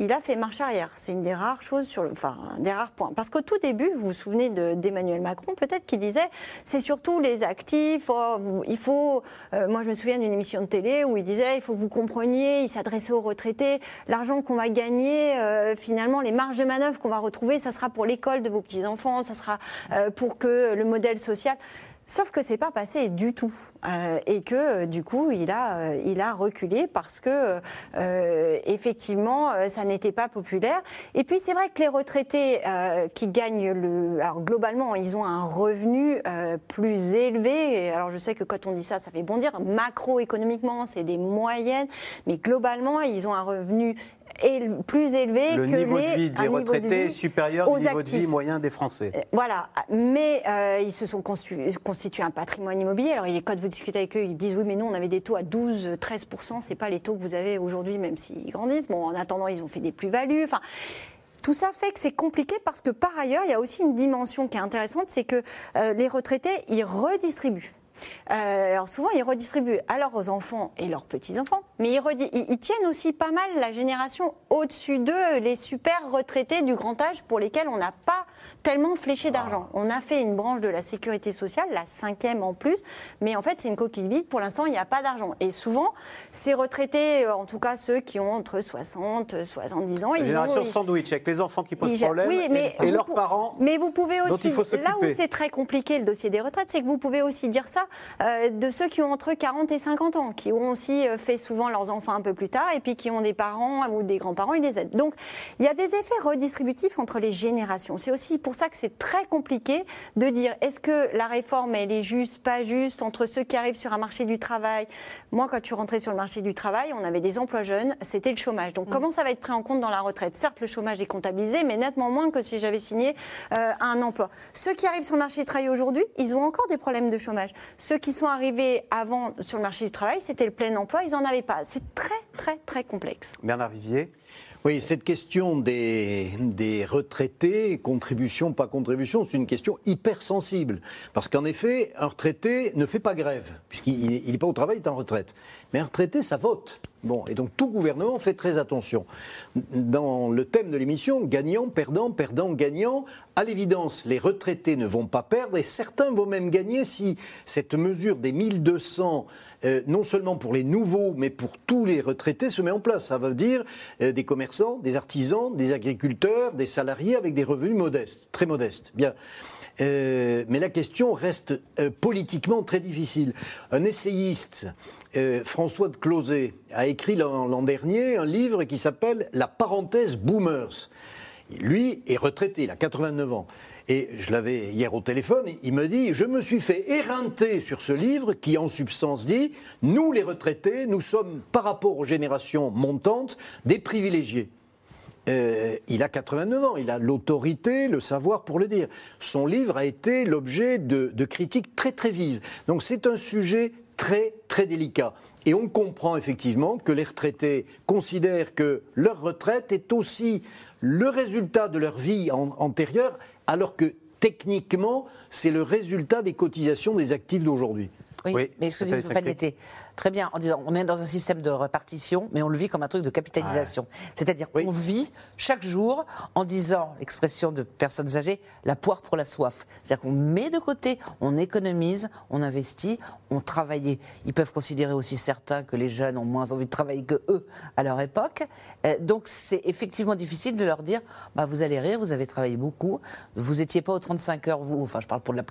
Il a fait marche arrière. C'est une des rares choses sur le, enfin, un des rares points. Parce qu'au tout début, vous vous souvenez de- d'Emmanuel Macron, peut-être, qui disait, c'est surtout les actifs, oh, il faut, euh, moi je me souviens d'une émission de télé où il disait, il faut que vous compreniez, il s'adressait aux retraités, l'argent qu'on va gagner, euh, finalement, les marges de manœuvre qu'on va retrouver, ça sera pour l'école de vos petits-enfants, ça sera euh, pour que le modèle social... Sauf que c'est pas passé du tout Euh, et que euh, du coup il a euh, il a reculé parce que effectivement ça n'était pas populaire. Et puis c'est vrai que les retraités qui gagnent le alors globalement ils ont un revenu plus élevé. Et Alors je sais que quand on dit ça ça fait bondir macroéconomiquement c'est des moyennes mais globalement ils ont un revenu plus élevé Le que niveau les de vie des de retraités est vie supérieur du niveau de vie moyen des Français. Voilà, mais euh, ils se sont constitués un patrimoine immobilier. Alors, quand vous discutez avec eux, ils disent oui, mais nous, on avait des taux à 12, 13 c'est pas les taux que vous avez aujourd'hui, même s'ils grandissent. Bon, en attendant, ils ont fait des plus-values. Enfin. Tout ça fait que c'est compliqué parce que par ailleurs, il y a aussi une dimension qui est intéressante, c'est que euh, les retraités, ils redistribuent. Euh, alors souvent, ils redistribuent à leurs enfants et leurs petits-enfants, mais ils, tiennent aussi pas mal la génération au-dessus d'eux, les super retraités du grand âge pour lesquels on n'a pas tellement fléché d'argent. On a fait une branche de la sécurité sociale, la cinquième en plus, mais en fait, c'est une coquille vide. Pour l'instant, il n'y a pas d'argent. Et souvent, ces retraités, euh, en tout cas ceux qui ont entre 60 et 70 ans, La ils génération ont... sandwich avec les enfants qui posent problème oui, mais et, leurs parents. Mais vous pouvez aussi, il faut là où c'est très compliqué le dossier des retraites, c'est que vous pouvez aussi dire ça euh, de ceux qui ont entre 40 et 50 ans, qui ont aussi euh, fait souvent leurs enfants un peu plus tard et puis qui ont des parents ou des grands-parents, ils les aident. Donc il y a des effets redistributifs entre les générations. C'est aussi pour ça que c'est très compliqué de dire est-ce que la réforme elle est juste, pas juste entre ceux qui arrivent sur un marché du travail. Moi, quand je suis rentrée sur le marché du travail, on avait des emplois jeunes, c'était le chômage. Donc comment ça va être pris en compte dans la retraite? Certes, le chômage est comptabilisé, mais nettement moins que si j'avais signé euh, un emploi. Ceux qui arrivent sur le marché du travail aujourd'hui, ils ont encore des problèmes de chômage. Ceux qui sont arrivés avant sur le marché du travail, c'était le plein emploi, ils n'en avaient pas. C'est très, très, très complexe. Bernard Vivier. Oui, cette question des, des retraités, contribution, pas contribution, c'est une question hyper sensible. Parce qu'en effet, un retraité ne fait pas grève, puisqu'il n'est pas au travail, il est en retraite. Mais un retraité, ça vote. Bon, et donc tout gouvernement fait très attention. Dans le thème de l'émission, gagnant, perdant, perdant, gagnant, à l'évidence, les retraités ne vont pas perdre et certains vont même gagner si cette mesure des 1200, euh, non seulement pour les nouveaux, mais pour tous les retraités, se met en place. Ça veut dire euh, des commerçants, des artisans, des agriculteurs, des salariés avec des revenus modestes, très modestes. Bien. Euh, mais la question reste politiquement très difficile. Un essayiste, euh, François de Closet, a écrit l'an dernier un livre qui s'appelle La parenthèse boomers. Lui est retraité, il a 89 ans. Et je l'avais hier au téléphone, il me dit, je me suis fait éreinter sur ce livre qui en substance dit, nous les retraités, nous sommes par rapport aux générations montantes des privilégiés. Euh, il a 89 ans, il a l'autorité, le savoir pour le dire. Son livre a été l'objet de, de critiques très très vives. Donc c'est un sujet très très délicat. Et on comprend effectivement que les retraités considèrent que leur retraite est aussi le résultat de leur vie an- antérieure, alors que techniquement, c'est le résultat des cotisations des actifs d'aujourd'hui. Oui, mais ce que dit Stéphane était très bien en disant on est dans un système de répartition, mais on le vit comme un truc de capitalisation. C'est-à-dire qu'on vit chaque jour en disant, l'expression de personnes âgées, la poire pour la soif. C'est-à-dire qu'on met de côté, on économise, on investit, on travaille. Ils peuvent considérer aussi certains que les jeunes ont moins envie de travailler que eux à leur époque. Euh, donc c'est effectivement difficile de leur dire bah, vous allez rire, vous avez travaillé beaucoup, vous n'étiez pas aux 35 heures, vous, enfin je parle pour la,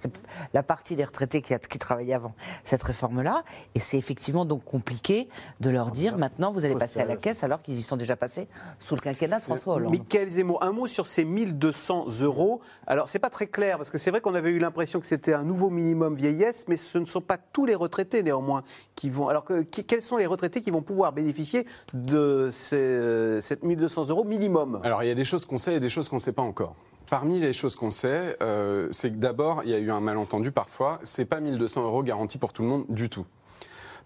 la partie des retraités qui, a- qui travaillaient avant cette réforme-là, et c'est effectivement donc compliqué de leur dire maintenant vous allez passer se- à la caisse alors qu'ils y sont déjà passés sous le quinquennat de François Hollande. Michael Zemmour, un mot sur ces 1200 euros. Alors, c'est pas très clair, parce que c'est vrai qu'on avait eu l'impression que c'était un nouveau minimum vieillesse, mais ce ne sont pas tous les retraités, néanmoins, qui vont. Alors, que, qui- quels sont les retraités qui vont pouvoir bénéficier de ces, cette 1200 euros minimum? Alors, il y a des choses qu'on sait et des choses qu'on ne sait pas encore. Parmi les choses qu'on sait, euh, c'est que d'abord, il y a eu un malentendu parfois. C'est pas 1200 euros garantis pour tout le monde du tout.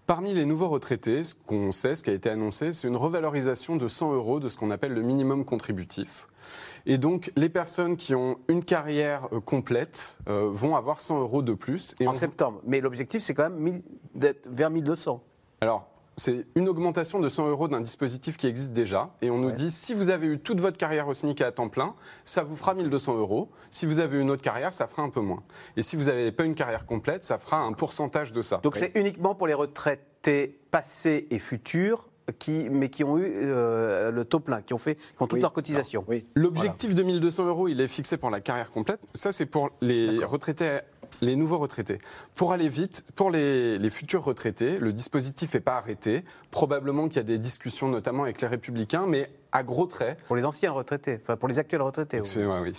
Parmi les nouveaux retraités, ce qu'on sait, ce qui a été annoncé, c'est une revalorisation de 100 euros de ce qu'on appelle le minimum contributif. Et donc, les personnes qui ont une carrière euh, complète euh, vont avoir 100 euros de plus. Et En on- septembre. Mais l'objectif, c'est quand même 1000 d'être vers 1200. Alors, c'est une augmentation de 100 euros d'un dispositif qui existe déjà. Et on nous dit, si vous avez eu toute votre carrière au SMIC à temps plein, ça vous fera 1200 euros. Si vous avez une autre carrière, ça fera un peu moins. Et si vous n'avez pas une carrière complète, ça fera un pourcentage de ça. Donc c'est uniquement pour les retraités passés et futurs qui, mais qui ont eu euh, le taux plein, qui ont, fait, qui ont toutes leurs cotisations. L'objectif de 1200 euros, il est fixé pour la carrière complète. Ça, c'est pour les retraités les nouveaux retraités. Pour aller vite, pour les, les futurs retraités, le dispositif n'est pas arrêté. Probablement qu'il y a des discussions, notamment avec les Républicains, mais à gros traits. Pour les anciens retraités, enfin pour les actuels retraités. Excusez-moi, oui.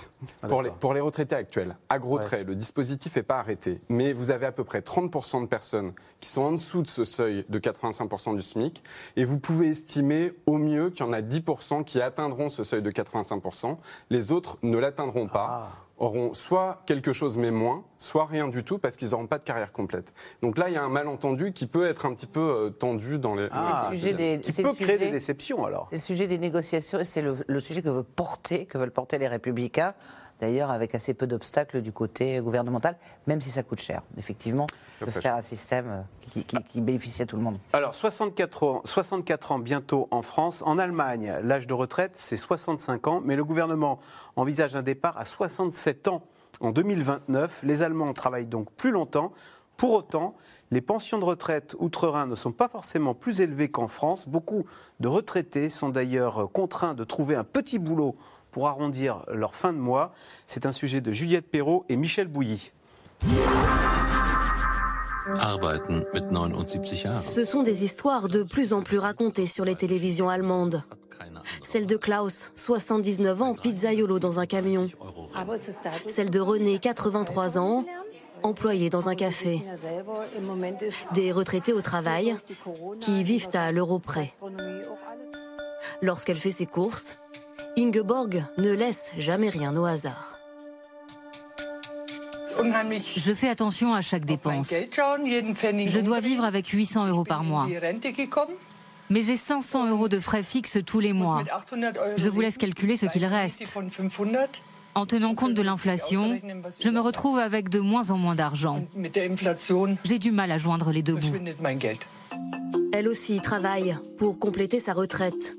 pour, les, pour les retraités actuels, à gros traits, le dispositif n'est pas arrêté. Mais vous avez à peu près 30% de personnes qui sont en dessous de ce seuil de 85% du SMIC. Et vous pouvez estimer au mieux qu'il y en a 10% qui atteindront ce seuil de 85%. Les autres ne l'atteindront pas auront soit quelque chose mais moins, soit rien du tout parce qu'ils n'auront pas de carrière complète. Donc là, il y a un malentendu qui peut être un petit peu euh, tendu dans les. Ah, sujet des, qui peut créer des déceptions alors. C'est le sujet des négociations et c'est le, le, sujet que veut porter, que veulent porter les Républicains d'ailleurs avec assez peu d'obstacles du côté gouvernemental, même si ça coûte cher, effectivement, de faire un système euh, qui, bénéficie à tout le monde. Alors, 64 ans, 64 ans bientôt en France. En Allemagne, l'âge de retraite, c'est 65 ans, mais le gouvernement envisage un départ à 67 ans en 2029. Les Allemands travaillent donc plus longtemps. Pour autant, les pensions de retraite outre-Rhin ne sont pas forcément plus élevées qu'en France. Beaucoup de retraités sont d'ailleurs contraints de trouver un petit boulot pour arrondir leur fin de mois. C'est un sujet de Juliette Perrault et Michel Bouilly. Ce sont des histoires de plus en plus racontées sur les télévisions allemandes. Celle de Klaus, 79 ans, pizzaiolo dans un camion. Celle de René, 83 ans, employé dans un café. Des retraités au travail qui vivent à l'euro près. Lorsqu'elle fait ses courses, Ingeborg ne laisse jamais rien au hasard. Je fais attention à chaque dépense. Je dois vivre avec 800 euros par mois. Mais j'ai 500 euros de frais fixes tous les mois. Je vous laisse calculer ce qu'il reste. En tenant compte de l'inflation, je me retrouve avec de moins en moins d'argent. J'ai du mal à joindre les deux bouts. Elle aussi travaille pour compléter sa retraite.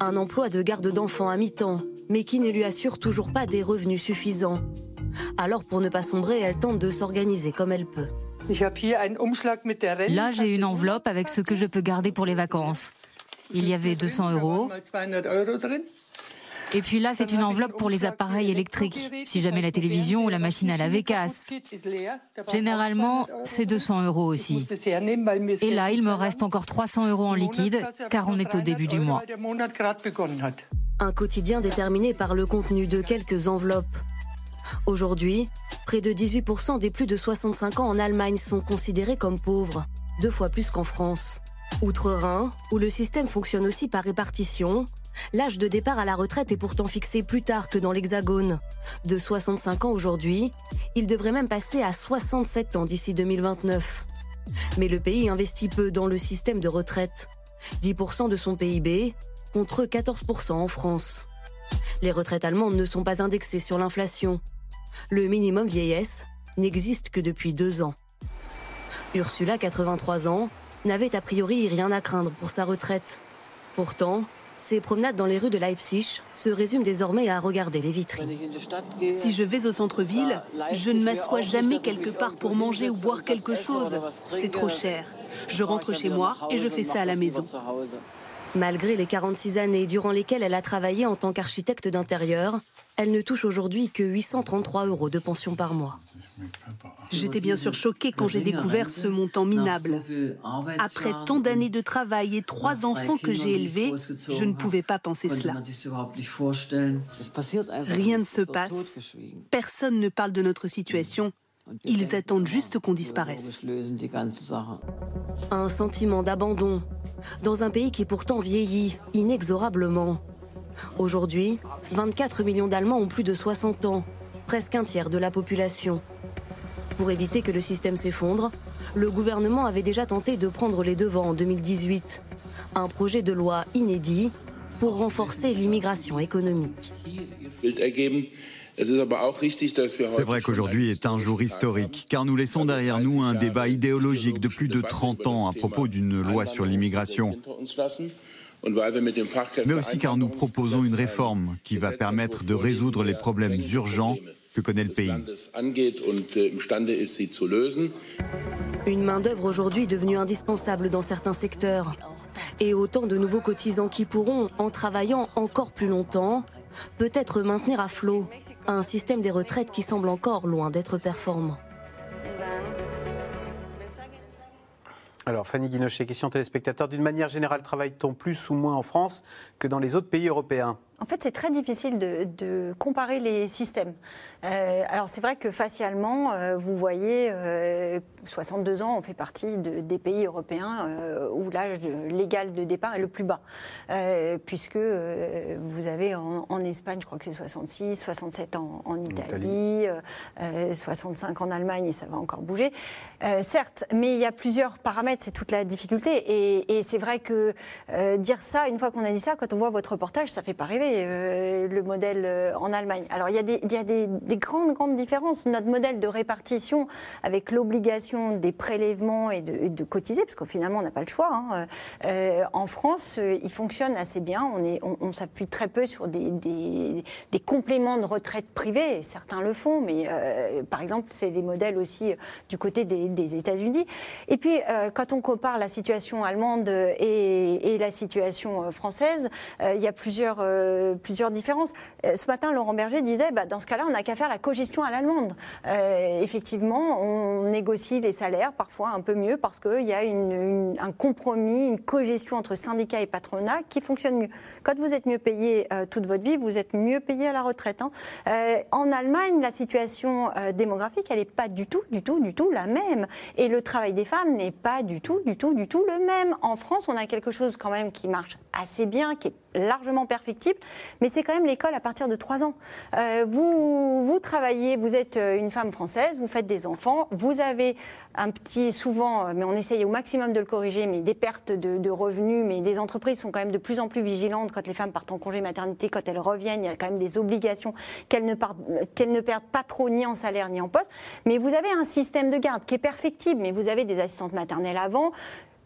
Un emploi de garde d'enfants à mi-temps, mais qui ne lui assure toujours pas des revenus suffisants. Alors pour ne pas sombrer, elle tente de s'organiser comme elle peut. Là, j'ai une enveloppe avec ce que je peux garder pour les vacances. Il y avait 200 euros. Et puis là, c'est une enveloppe pour les appareils électriques, si jamais la télévision ou la machine à laver casse. Généralement, c'est 200 euros aussi. Et là, il me reste encore 300 euros en liquide, car on est au début du mois. Un quotidien déterminé par le contenu de quelques enveloppes. Aujourd'hui, près de 18% des plus de 65 ans en Allemagne sont considérés comme pauvres, deux fois plus qu'en France. Outre-Rhin, où le système fonctionne aussi par répartition, l'âge de départ à la retraite est pourtant fixé plus tard que dans l'Hexagone. De 65 ans aujourd'hui, il devrait même passer à 67 ans d'ici 2029. Mais le pays investit peu dans le système de retraite. 10% de son PIB contre 14% en France. Les retraites allemandes ne sont pas indexées sur l'inflation. Le minimum vieillesse n'existe que depuis deux ans. Ursula, 83 ans, n'avait a priori rien à craindre pour sa retraite. Pourtant, ses promenades dans les rues de Leipzig se résument désormais à regarder les vitrines. Si je vais au centre-ville, je ne m'assois jamais quelque part pour manger ou boire quelque chose. C'est trop cher. Je rentre chez moi et je fais ça à la maison. Malgré les 46 années durant lesquelles elle a travaillé en tant qu'architecte d'intérieur, elle ne touche aujourd'hui que 833 euros de pension par mois. J'étais bien sûr choquée quand j'ai découvert ce montant minable. Après tant d'années de travail et trois enfants que j'ai élevés, je ne pouvais pas penser cela. Rien ne se passe. Personne ne parle de notre situation. Ils attendent juste qu'on disparaisse. Un sentiment d'abandon dans un pays qui pourtant vieillit inexorablement. Aujourd'hui, 24 millions d'Allemands ont plus de 60 ans, presque un tiers de la population. Pour éviter que le système s'effondre, le gouvernement avait déjà tenté de prendre les devants en 2018. Un projet de loi inédit pour renforcer l'immigration économique. C'est vrai qu'aujourd'hui est un jour historique, car nous laissons derrière nous un débat idéologique de plus de 30 ans à propos d'une loi sur l'immigration. Mais aussi car nous proposons une réforme qui va permettre de résoudre les problèmes urgents que connaît le pays. Une main-d'œuvre aujourd'hui devenue indispensable dans certains secteurs. Et autant de nouveaux cotisants qui pourront, en travaillant encore plus longtemps, peut-être maintenir à flot un système des retraites qui semble encore loin d'être performant. Alors Fanny Guinochet, question téléspectateur. D'une manière générale, travaille-t-on plus ou moins en France que dans les autres pays européens? En fait, c'est très difficile de, comparer les systèmes. Euh, alors, c'est vrai que facialement, euh, vous voyez, 62 euh, ans, on fait partie des pays européens où l'âge légal de départ est le plus bas. puisque vous avez en, Espagne, je crois que c'est 66, 67 ans en Italie, 65 en Allemagne, et ça va encore bouger. certes, mais il y a plusieurs paramètres, c'est toute la difficulté. Et, et c'est vrai que dire ça, une fois qu'on a dit ça, quand on voit votre reportage, ça fait pas rêver. Euh, le modèle euh, en Allemagne. Alors il y a, des, des, grandes, grandes différences. Notre modèle de répartition avec l'obligation des prélèvements et de, cotiser, parce qu'au finalement on n'a pas le choix. Hein, euh, en France, il fonctionne assez bien. On, s'appuie très peu sur des, des, des, compléments de retraite privés. Certains le font, mais par exemple, c'est les modèles aussi du côté des, États-Unis. Et puis, quand on compare la situation allemande et la situation française, il y a plusieurs plusieurs différences. Euh, ce matin, Laurent Berger disait, bah, dans ce cas-là, on n'a qu'à faire la cogestion à l'allemande. Euh, effectivement, on négocie les salaires parfois un peu mieux parce qu'il y a un compromis, une cogestion entre syndicats et patronat qui fonctionne mieux. Quand vous êtes mieux payé euh, toute votre vie, vous êtes mieux payé à la retraite. Hein. en Allemagne, la situation démographique, elle n'est pas du tout, du tout, du tout la même. Et le travail des femmes n'est pas du tout, du tout, du tout le même. En France, on a quelque chose quand même qui marche assez bien, qui est largement perfectible, mais c'est quand même l'école à partir de 3 ans. Euh, vous, vous travaillez, vous êtes euh, une femme française, vous faites des enfants, vous avez un petit, souvent, euh, mais on essaye au maximum de le corriger, mais des pertes de, revenus, mais les entreprises sont quand même de plus en plus vigilantes quand les femmes partent en congé maternité, quand elles reviennent, il y a quand même des obligations qu'elles ne, qu'elles ne perdent pas trop ni en salaire ni en poste. Mais vous avez un système de garde qui est perfectible, mais vous avez des assistantes maternelles avant.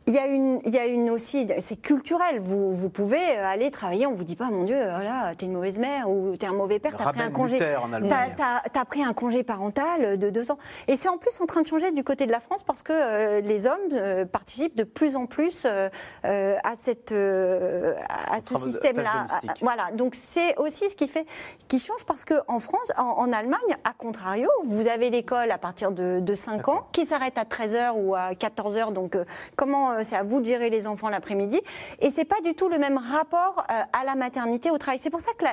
Il y a une, il y a une aussi, c'est culturel. Vous, vous pouvez aller travailler, on vous dit pas, mon Dieu, voilà, t'es une mauvaise mère ou t'es un mauvais père, t'as pris un congé, t'as, as, pris un congé parental de deux ans. Et c'est en plus en train de changer du côté de la France parce que euh, les hommes euh, participent de plus en plus euh, à cette, à ce système-là. Voilà. Donc c'est aussi ce qui fait, qui change parce que en France, en, Allemagne, à contrario, vous avez l'école à partir de, de 5 ans qui s'arrête à 13 h ou à 14 h Donc comment euh, c'est à vous de gérer les enfants l'après-midi. Et c'est pas du tout le même rapport euh, à la maternité, au travail. C'est pour ça que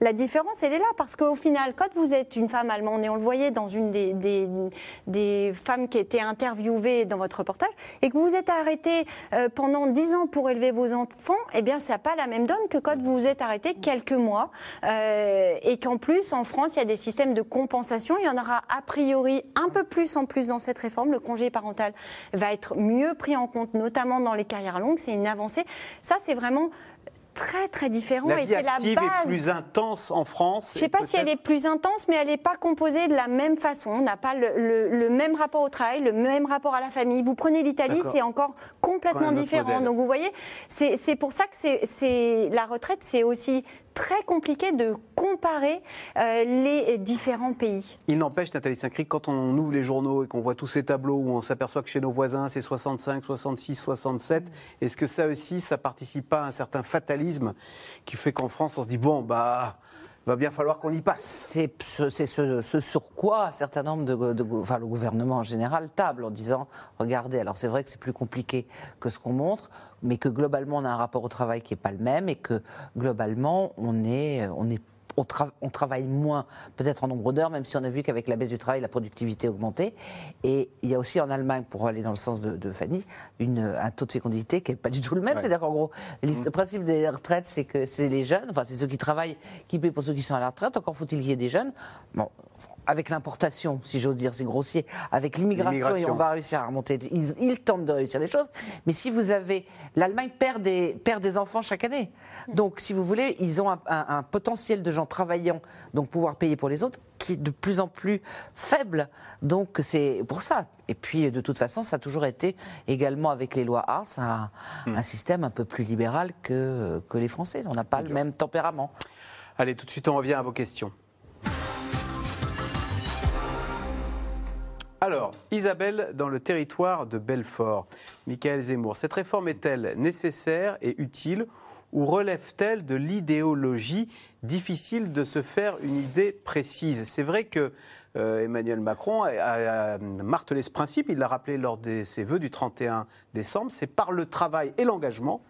la, différence, elle est là, parce qu'au final, quand vous êtes une femme allemande, et on le voyait dans une des, femmes qui était interviewée dans votre reportage, et que vous êtes arrêté euh, pendant 10 ans pour élever vos enfants, eh bien, ça n'a pas la même donne que quand vous vous êtes arrêté quelques mois, et qu'en plus, en France, il y a des systèmes de compensation. Il y en aura a priori un peu plus en plus dans cette réforme. Le congé parental va être mieux pris en compte notamment dans les carrières longues, c'est une avancée. Ça, c'est vraiment très très différent la et c'est la base. est plus intense en France. Je ne sais pas si elle est plus intense, mais elle n'est pas composée de la même façon. On n'a pas le, même rapport au travail, le même rapport à la famille. Vous prenez l'Italie, c'est encore complètement différent. Donc vous voyez, c'est pour ça que c'est la retraite, c'est aussi très compliqué de comparer euh, les différents pays. Il n'empêche, Nathalie Saint-Cric, quand on ouvre les journaux et qu'on voit tous ces tableaux où on s'aperçoit que chez nos voisins c'est 65, 66, 67, est-ce que ça aussi, ça participe pas à un certain fatalisme qui fait qu'en France on se dit bon bah va bien falloir qu'on y passe. C'est ce, sur quoi un certain nombre de, enfin, le gouvernement en général table en disant regardez, alors c'est vrai que c'est plus compliqué que ce qu'on montre, mais que globalement on a un rapport au travail qui n'est pas le même et que globalement on on est on, travaille moins, peut-être en nombre d'heures, même si on a vu qu'avec la baisse du travail, la productivité a augmenté. Et il y a aussi en Allemagne, pour aller dans le sens de, Fanny, une, un taux de fécondité qui n'est pas du tout le même. C'est-à-dire qu'en gros, le mmh. principe des retraites, c'est que c'est les jeunes, enfin c'est ceux qui travaillent qui paient pour ceux qui sont à la retraite. Encore faut-il qu'il y ait des jeunes. Bon, avec l'importation, si j'ose dire, c'est grossier, avec l'immigration, et on va réussir à remonter. Ils, ils tentent de réussir des choses, mais si vous avez. L'Allemagne perd des, perd des enfants chaque année. Donc, si vous voulez, ils ont un, un- un potentiel de gens travaillant, donc pouvoir payer pour les autres, qui est de plus en plus faible. Donc, c'est pour ça. Et puis, de toute façon, ça a toujours été, également avec les lois Ars, un, un système un peu plus libéral que, que les Français. On n'a pas le même tempérament. Allez, tout de suite, on revient à vos questions. Alors, Isabelle, dans le territoire de Belfort, Michael Zemmour, cette réforme est-elle nécessaire et utile ou relève-t-elle de l'idéologie Difficile de se faire une idée précise? C'est vrai que euh, Emmanuel Macron a, martelé ce principe, il l'a rappelé lors de ses vœux du 31 décembre, c'est par le travail et l'engagement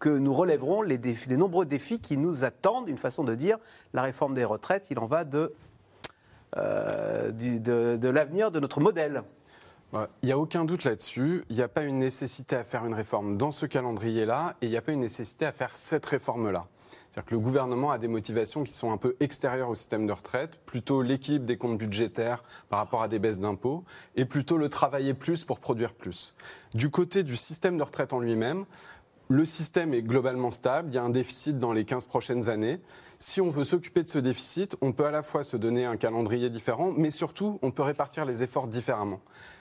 que nous relèverons les, les nombreux défis qui nous attendent. Une façon de dire, la réforme des retraites, il en va de, euh, de, l'avenir de notre modèle. Il n'y a aucun doute là-dessus. Il n'y a pas une nécessité à faire une réforme dans ce calendrier-là et il n'y a pas une nécessité à faire cette réforme-là. C'est-à-dire que le gouvernement a des motivations qui sont un peu extérieures au système de retraite, plutôt l'équilibre des comptes budgétaires par rapport à des baisses d'impôts, et plutôt le travailler plus pour produire plus. Du côté du système de retraite en lui-même, le système est globalement stable, il y a un déficit dans les 15 prochaines années. Si on veut s'occuper de ce déficit, on peut à la fois se donner un calendrier différent, mais surtout, on peut répartir les efforts différemment.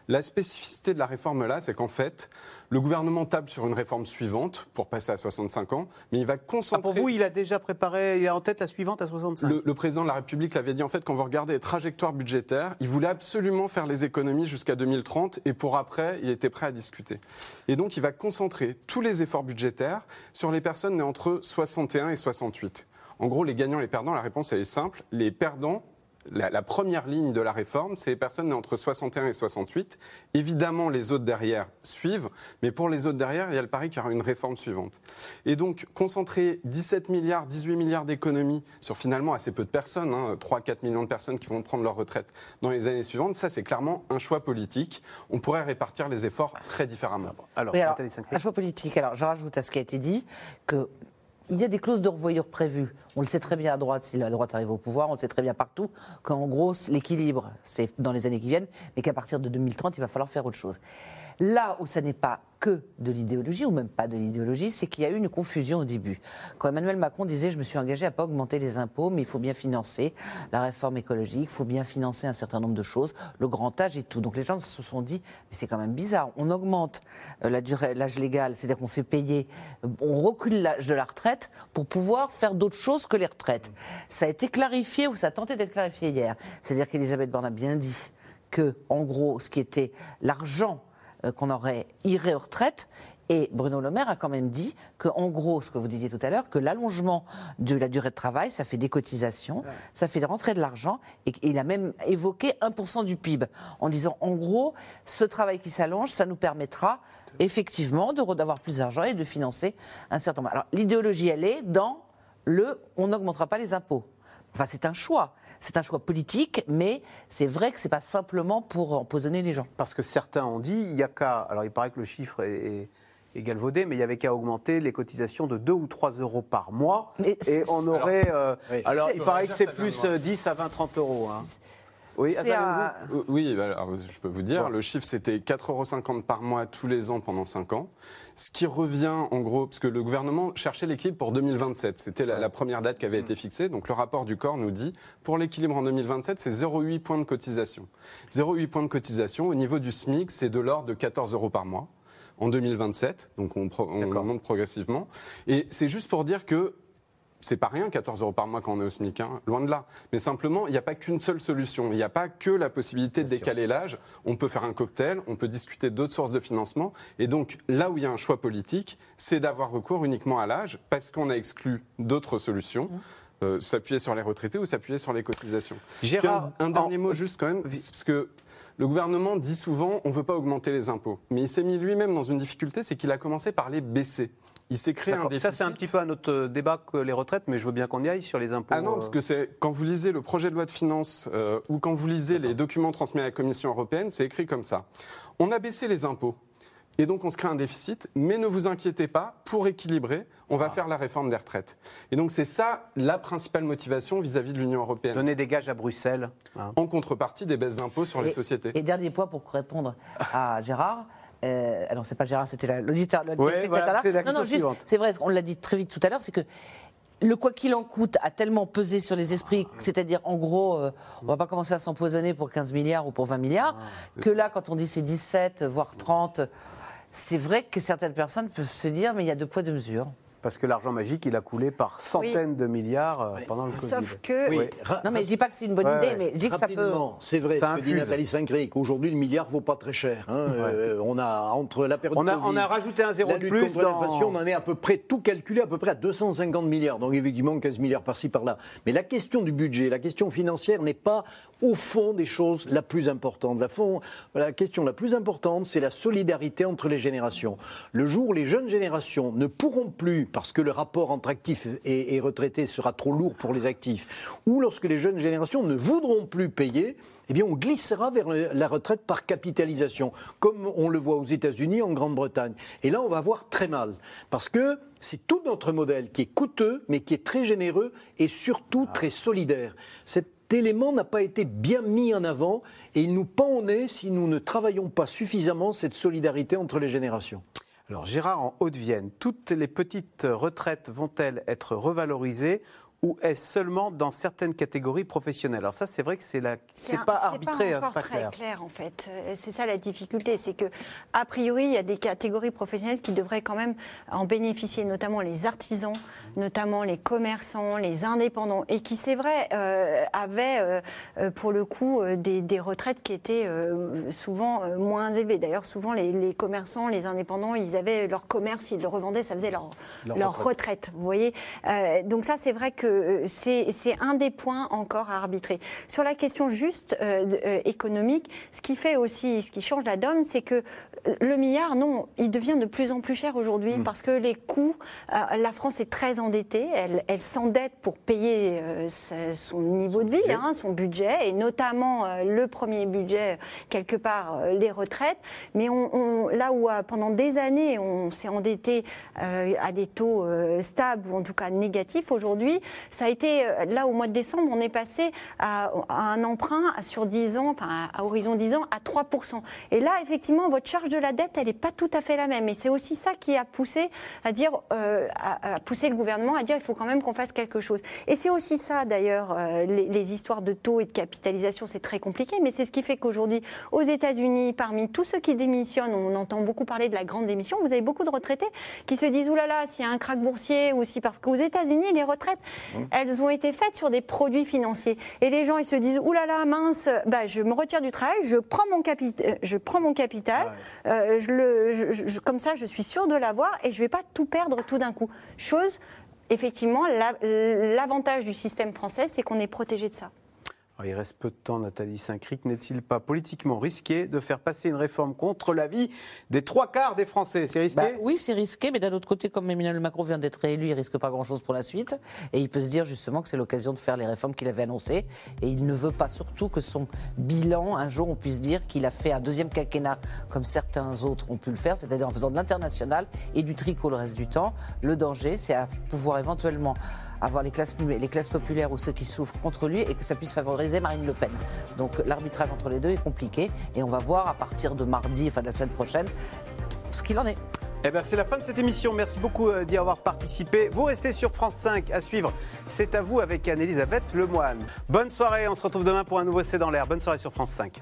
La spécificité de la réforme là, c'est qu'en fait, le gouvernement table sur une réforme suivante pour passer à 65 ans, mais il va concentrer. Ah, pour vous, il a déjà préparé, il a en tête la suivante à 65 Le, le président de la République l'avait dit en fait quand vous regardez les trajectoires budgétaires, il voulait absolument faire les économies jusqu'à 2030 et pour après, il était prêt à discuter. Et donc il va concentrer tous les efforts budgétaires sur les personnes nées entre 61 et 68. En gros, les gagnants et les perdants, la réponse elle est simple. Les perdants, la, la première ligne de la réforme, c'est les personnes nées entre 61 et 68. Évidemment, les autres derrière suivent, mais pour les autres derrière, il y a le pari qu'il y aura une réforme suivante. Et donc, concentrer 17 milliards, 18 milliards d'économies sur finalement assez peu de personnes, hein, 3-4 millions de personnes qui vont prendre leur retraite dans les années suivantes, ça c'est clairement un choix politique. On pourrait répartir les efforts très différemment. Alors, Oui, alors, un choix politique. Alors, je rajoute à ce qui a été dit que il y a des clauses de revoyure prévues. On le sait très bien à droite, si la droite arrive au pouvoir, on le sait très bien partout, qu'en gros, l'équilibre, c'est dans les années qui viennent, mais qu'à partir de 2030, il va falloir faire autre chose. Là où ça n'est pas que de l'idéologie, ou même pas de l'idéologie, c'est qu'il y a eu une confusion au début. Quand Emmanuel Macron disait Je me suis engagé à pas augmenter les impôts, mais il faut bien financer la réforme écologique, il faut bien financer un certain nombre de choses, le grand âge et tout. Donc les gens se sont dit Mais c'est quand même bizarre, on augmente euh, la durée, l'âge légal, c'est-à-dire qu'on fait payer, euh, on recule l'âge de la retraite pour pouvoir faire d'autres choses que les retraites. Ça a été clarifié, ou ça a tenté d'être clarifié hier. C'est-à-dire qu'Elisabeth Borne a bien dit que, en gros, ce qui était l'argent qu'on aurait irait aux retraites. Et Bruno Le Maire a quand même dit que, en gros, ce que vous disiez tout à l'heure, que l'allongement de la durée de travail, ça fait des cotisations, ça fait rentrer de l'argent, et il a même évoqué 1% du PIB, en disant, en gros, ce travail qui s'allonge, ça nous permettra effectivement d'avoir plus d'argent et de financer un certain nombre. Alors, l'idéologie, elle est dans le on n'augmentera pas les impôts. Enfin, c'est un choix. C'est un choix politique, mais c'est vrai que c'est pas simplement pour empoisonner les gens. Parce que certains ont dit, il y a qu'à. Alors, il paraît que le chiffre est, est- est galvaudé, mais il y avait qu'à augmenter les cotisations de 2 ou 3 euros par mois. et c'est- on aurait. euh, Oui. alors, C'est- il paraît que c'est plus va. euh, 10 à 20, 30 euros. hein. Oui, Euh, Oui, bah, alors, je peux vous dire, le chiffre c'était 4,50 euros par mois tous les ans pendant 5 ans. Ce qui revient en gros, parce que le gouvernement cherchait l'équilibre pour 2027. C'était la, la première date qui avait été fixée. Donc le rapport du corps nous dit, pour l'équilibre en 2027, c'est 0,8 points de cotisation. 0,8 points de cotisation. Au niveau du SMIC, c'est de l'ordre de 14 euros par mois en 2027. Donc on, pro- on monte progressivement. Et c'est juste pour dire que c'est pas rien, 14 euros par mois quand on est au SMIC, hein, loin de là. Mais simplement, il n'y a pas qu'une seule solution. Il n'y a pas que la possibilité de décaler l'âge. On peut faire un cocktail, on peut discuter d'autres sources de financement. Et donc, là où il y a un choix politique, c'est d'avoir recours uniquement à l'âge, parce qu'on a exclu d'autres solutions. Euh, s'appuyer sur les retraités ou s'appuyer sur les cotisations. Gérard, un, un dernier mot juste quand même, parce que le gouvernement dit souvent on ne veut pas augmenter les impôts. Mais il s'est mis lui-même dans une difficulté, c'est qu'il a commencé par les baisser. Il s'est créé un déficit. Ça, c'est un petit peu un autre euh, débat que les retraites, mais je veux bien qu'on y aille sur les impôts. Ah non, parce euh, que c'est quand vous lisez le projet de loi de finances euh, ou quand vous lisez les documents transmis à la Commission européenne, c'est écrit comme ça. On a baissé les impôts. Et donc on se crée un déficit, mais ne vous inquiétez pas, pour équilibrer, on Ah. va faire la réforme des retraites. Et donc c'est ça la principale motivation vis-à-vis de l'Union européenne. Donner des gages à Bruxelles. hein. En contrepartie des baisses d'impôts sur les sociétés. Et dernier point pour répondre à Gérard. Euh, ah non, c'est pas Gérard, c'était la- l'auditeur. le Ouais, téléspectateur voilà, là. c'est la non, non, juste, c'est vrai, on l'a dit très vite tout à l'heure, c'est que le quoi qu'il en coûte a tellement pesé sur les esprits, c'est-à-dire en gros, euh, on va pas commencer à s'empoisonner pour 15 milliards ou pour 20 milliards, que là, quand on dit c'est 17, voire 30, c'est vrai que certaines personnes peuvent se dire, mais il y a deux poids, deux mesures. Parce que l'argent magique, il a coulé par centaines de milliards euh, pendant le Covid. Sauf que. Oui. Non, mais je dis pas que c'est une bonne Ouais, idée, ouais. mais je dis que ça peut. Rapidement, c'est vrai Ça ce que dit. Nathalie Saint-Cré, qu'aujourd'hui le milliard vaut pas très cher. hein. Euh, on a entre la période On a- de Covid, on a rajouté un zéro la de lutte plus contre dans- on en est à peu près tout calculé à peu près à 250 milliards. Donc évidemment 15 milliards par-ci par-là. Mais la question du budget, la question financière n'est pas au fond des choses la plus importante. La, fond- la question la plus importante, c'est la solidarité entre les générations. Le jour où les jeunes générations ne pourront plus, parce que le rapport entre actifs et, et retraités sera trop lourd pour les actifs, ou lorsque les jeunes générations ne voudront plus payer, eh bien, on glissera vers la retraite par capitalisation, comme on le voit aux États-Unis, en Grande-Bretagne. Et là, on va voir très mal, parce que c'est tout notre modèle qui est coûteux, mais qui est très généreux et surtout très solidaire. Cet élément n'a pas été bien mis en avant et il nous pend au nez si nous ne travaillons pas suffisamment cette solidarité entre les générations. Alors Gérard, en Haute-Vienne, toutes les petites retraites vont-elles être revalorisées ou est-ce seulement dans certaines catégories professionnelles? Alors ça, c'est vrai que c'est la, c'est pas arbitré, c'est pas très clair. en fait. Euh, C'est ça la difficulté, c'est que a priori il y a des catégories professionnelles qui devraient quand même en bénéficier, notamment les artisans, notamment les commerçants, les indépendants, et qui c'est vrai euh, avaient euh, pour le coup des, des retraites qui étaient euh, souvent euh, moins élevées. D'ailleurs, souvent les, les commerçants, les indépendants, ils avaient leur commerce, ils le revendaient, ça faisait leur, Leur leur retraite. retraite. Vous voyez, Euh, donc ça c'est vrai que euh, c'est un des points encore à arbitrer. Sur la question juste euh, euh, économique, ce qui fait aussi, ce qui change la donne, c'est que le milliard, non, il devient de plus en plus cher aujourd'hui parce que les coûts, euh, la France est très endettée, elle, elle s'endette pour payer euh, sa- son niveau de vie, hein, son budget, et notamment euh, le premier budget, quelque part, les retraites. Mais on, on- là où pendant des années on s'est endetté à des taux stables ou en tout cas négatifs, aujourd'hui, ça a été, là au mois de décembre, on est passé à, à un emprunt sur 10 ans, enfin à, à horizon 10 ans, à 3%. Et là, effectivement, votre charge de la dette, elle n'est pas tout à fait la même. Et c'est aussi ça qui a poussé à dire, euh, à, à pousser le gouvernement à dire, il faut quand même qu'on fasse quelque chose. Et c'est aussi ça, d'ailleurs, euh, les, les histoires de taux et de capitalisation, c'est très compliqué, mais c'est ce qui fait qu'aujourd'hui, aux États-Unis, parmi tous ceux qui démissionnent, on entend beaucoup parler de la grande démission, vous avez beaucoup de retraités qui se disent, oulala, s'il y a un krach boursier, ou si, parce qu'aux États-Unis, les retraites, elles ont été faites sur des produits financiers. Et les gens, ils se disent, oulala, mince, bah, je me retire du travail, je prends mon, capi- euh, je prends mon capital, euh, comme ça, je suis sûr de l'avoir et je ne vais pas tout perdre tout d'un coup. Chose, effectivement, la- l'avantage du système français, c'est qu'on est protégé de ça. Alors, il reste peu de temps, Nathalie Saint-Cric. N'est-il pas politiquement risqué de faire passer une réforme contre l'avis des trois quarts des Français? C'est risqué? Bah oui, c'est risqué, mais d'un autre côté, comme Emmanuel Macron vient d'être élu, il risque pas grand-chose pour la suite. Et il peut se dire justement que c'est l'occasion de faire les réformes qu'il avait annoncées. Et il ne veut pas surtout que son bilan, un jour, on puisse dire qu'il a fait un deuxième quinquennat comme certains autres ont pu le faire, c'est-à-dire en faisant de l'international et du tricot le reste du temps. Le danger, c'est à pouvoir éventuellement avoir les classes, les classes populaires ou ceux qui souffrent contre lui et que ça puisse favoriser Marine Le Pen. Donc l'arbitrage entre les deux est compliqué et on va voir à partir de mardi, enfin de la semaine prochaine, ce qu'il en est. Eh ben, c'est la fin de cette émission. Merci beaucoup euh, d'y avoir participé. Vous restez sur France 5 à suivre. C'est à vous avec Anne-Elisabeth Lemoine. Bonne soirée. On se retrouve demain pour un nouveau C'est dans l'air. Bonne soirée sur France 5.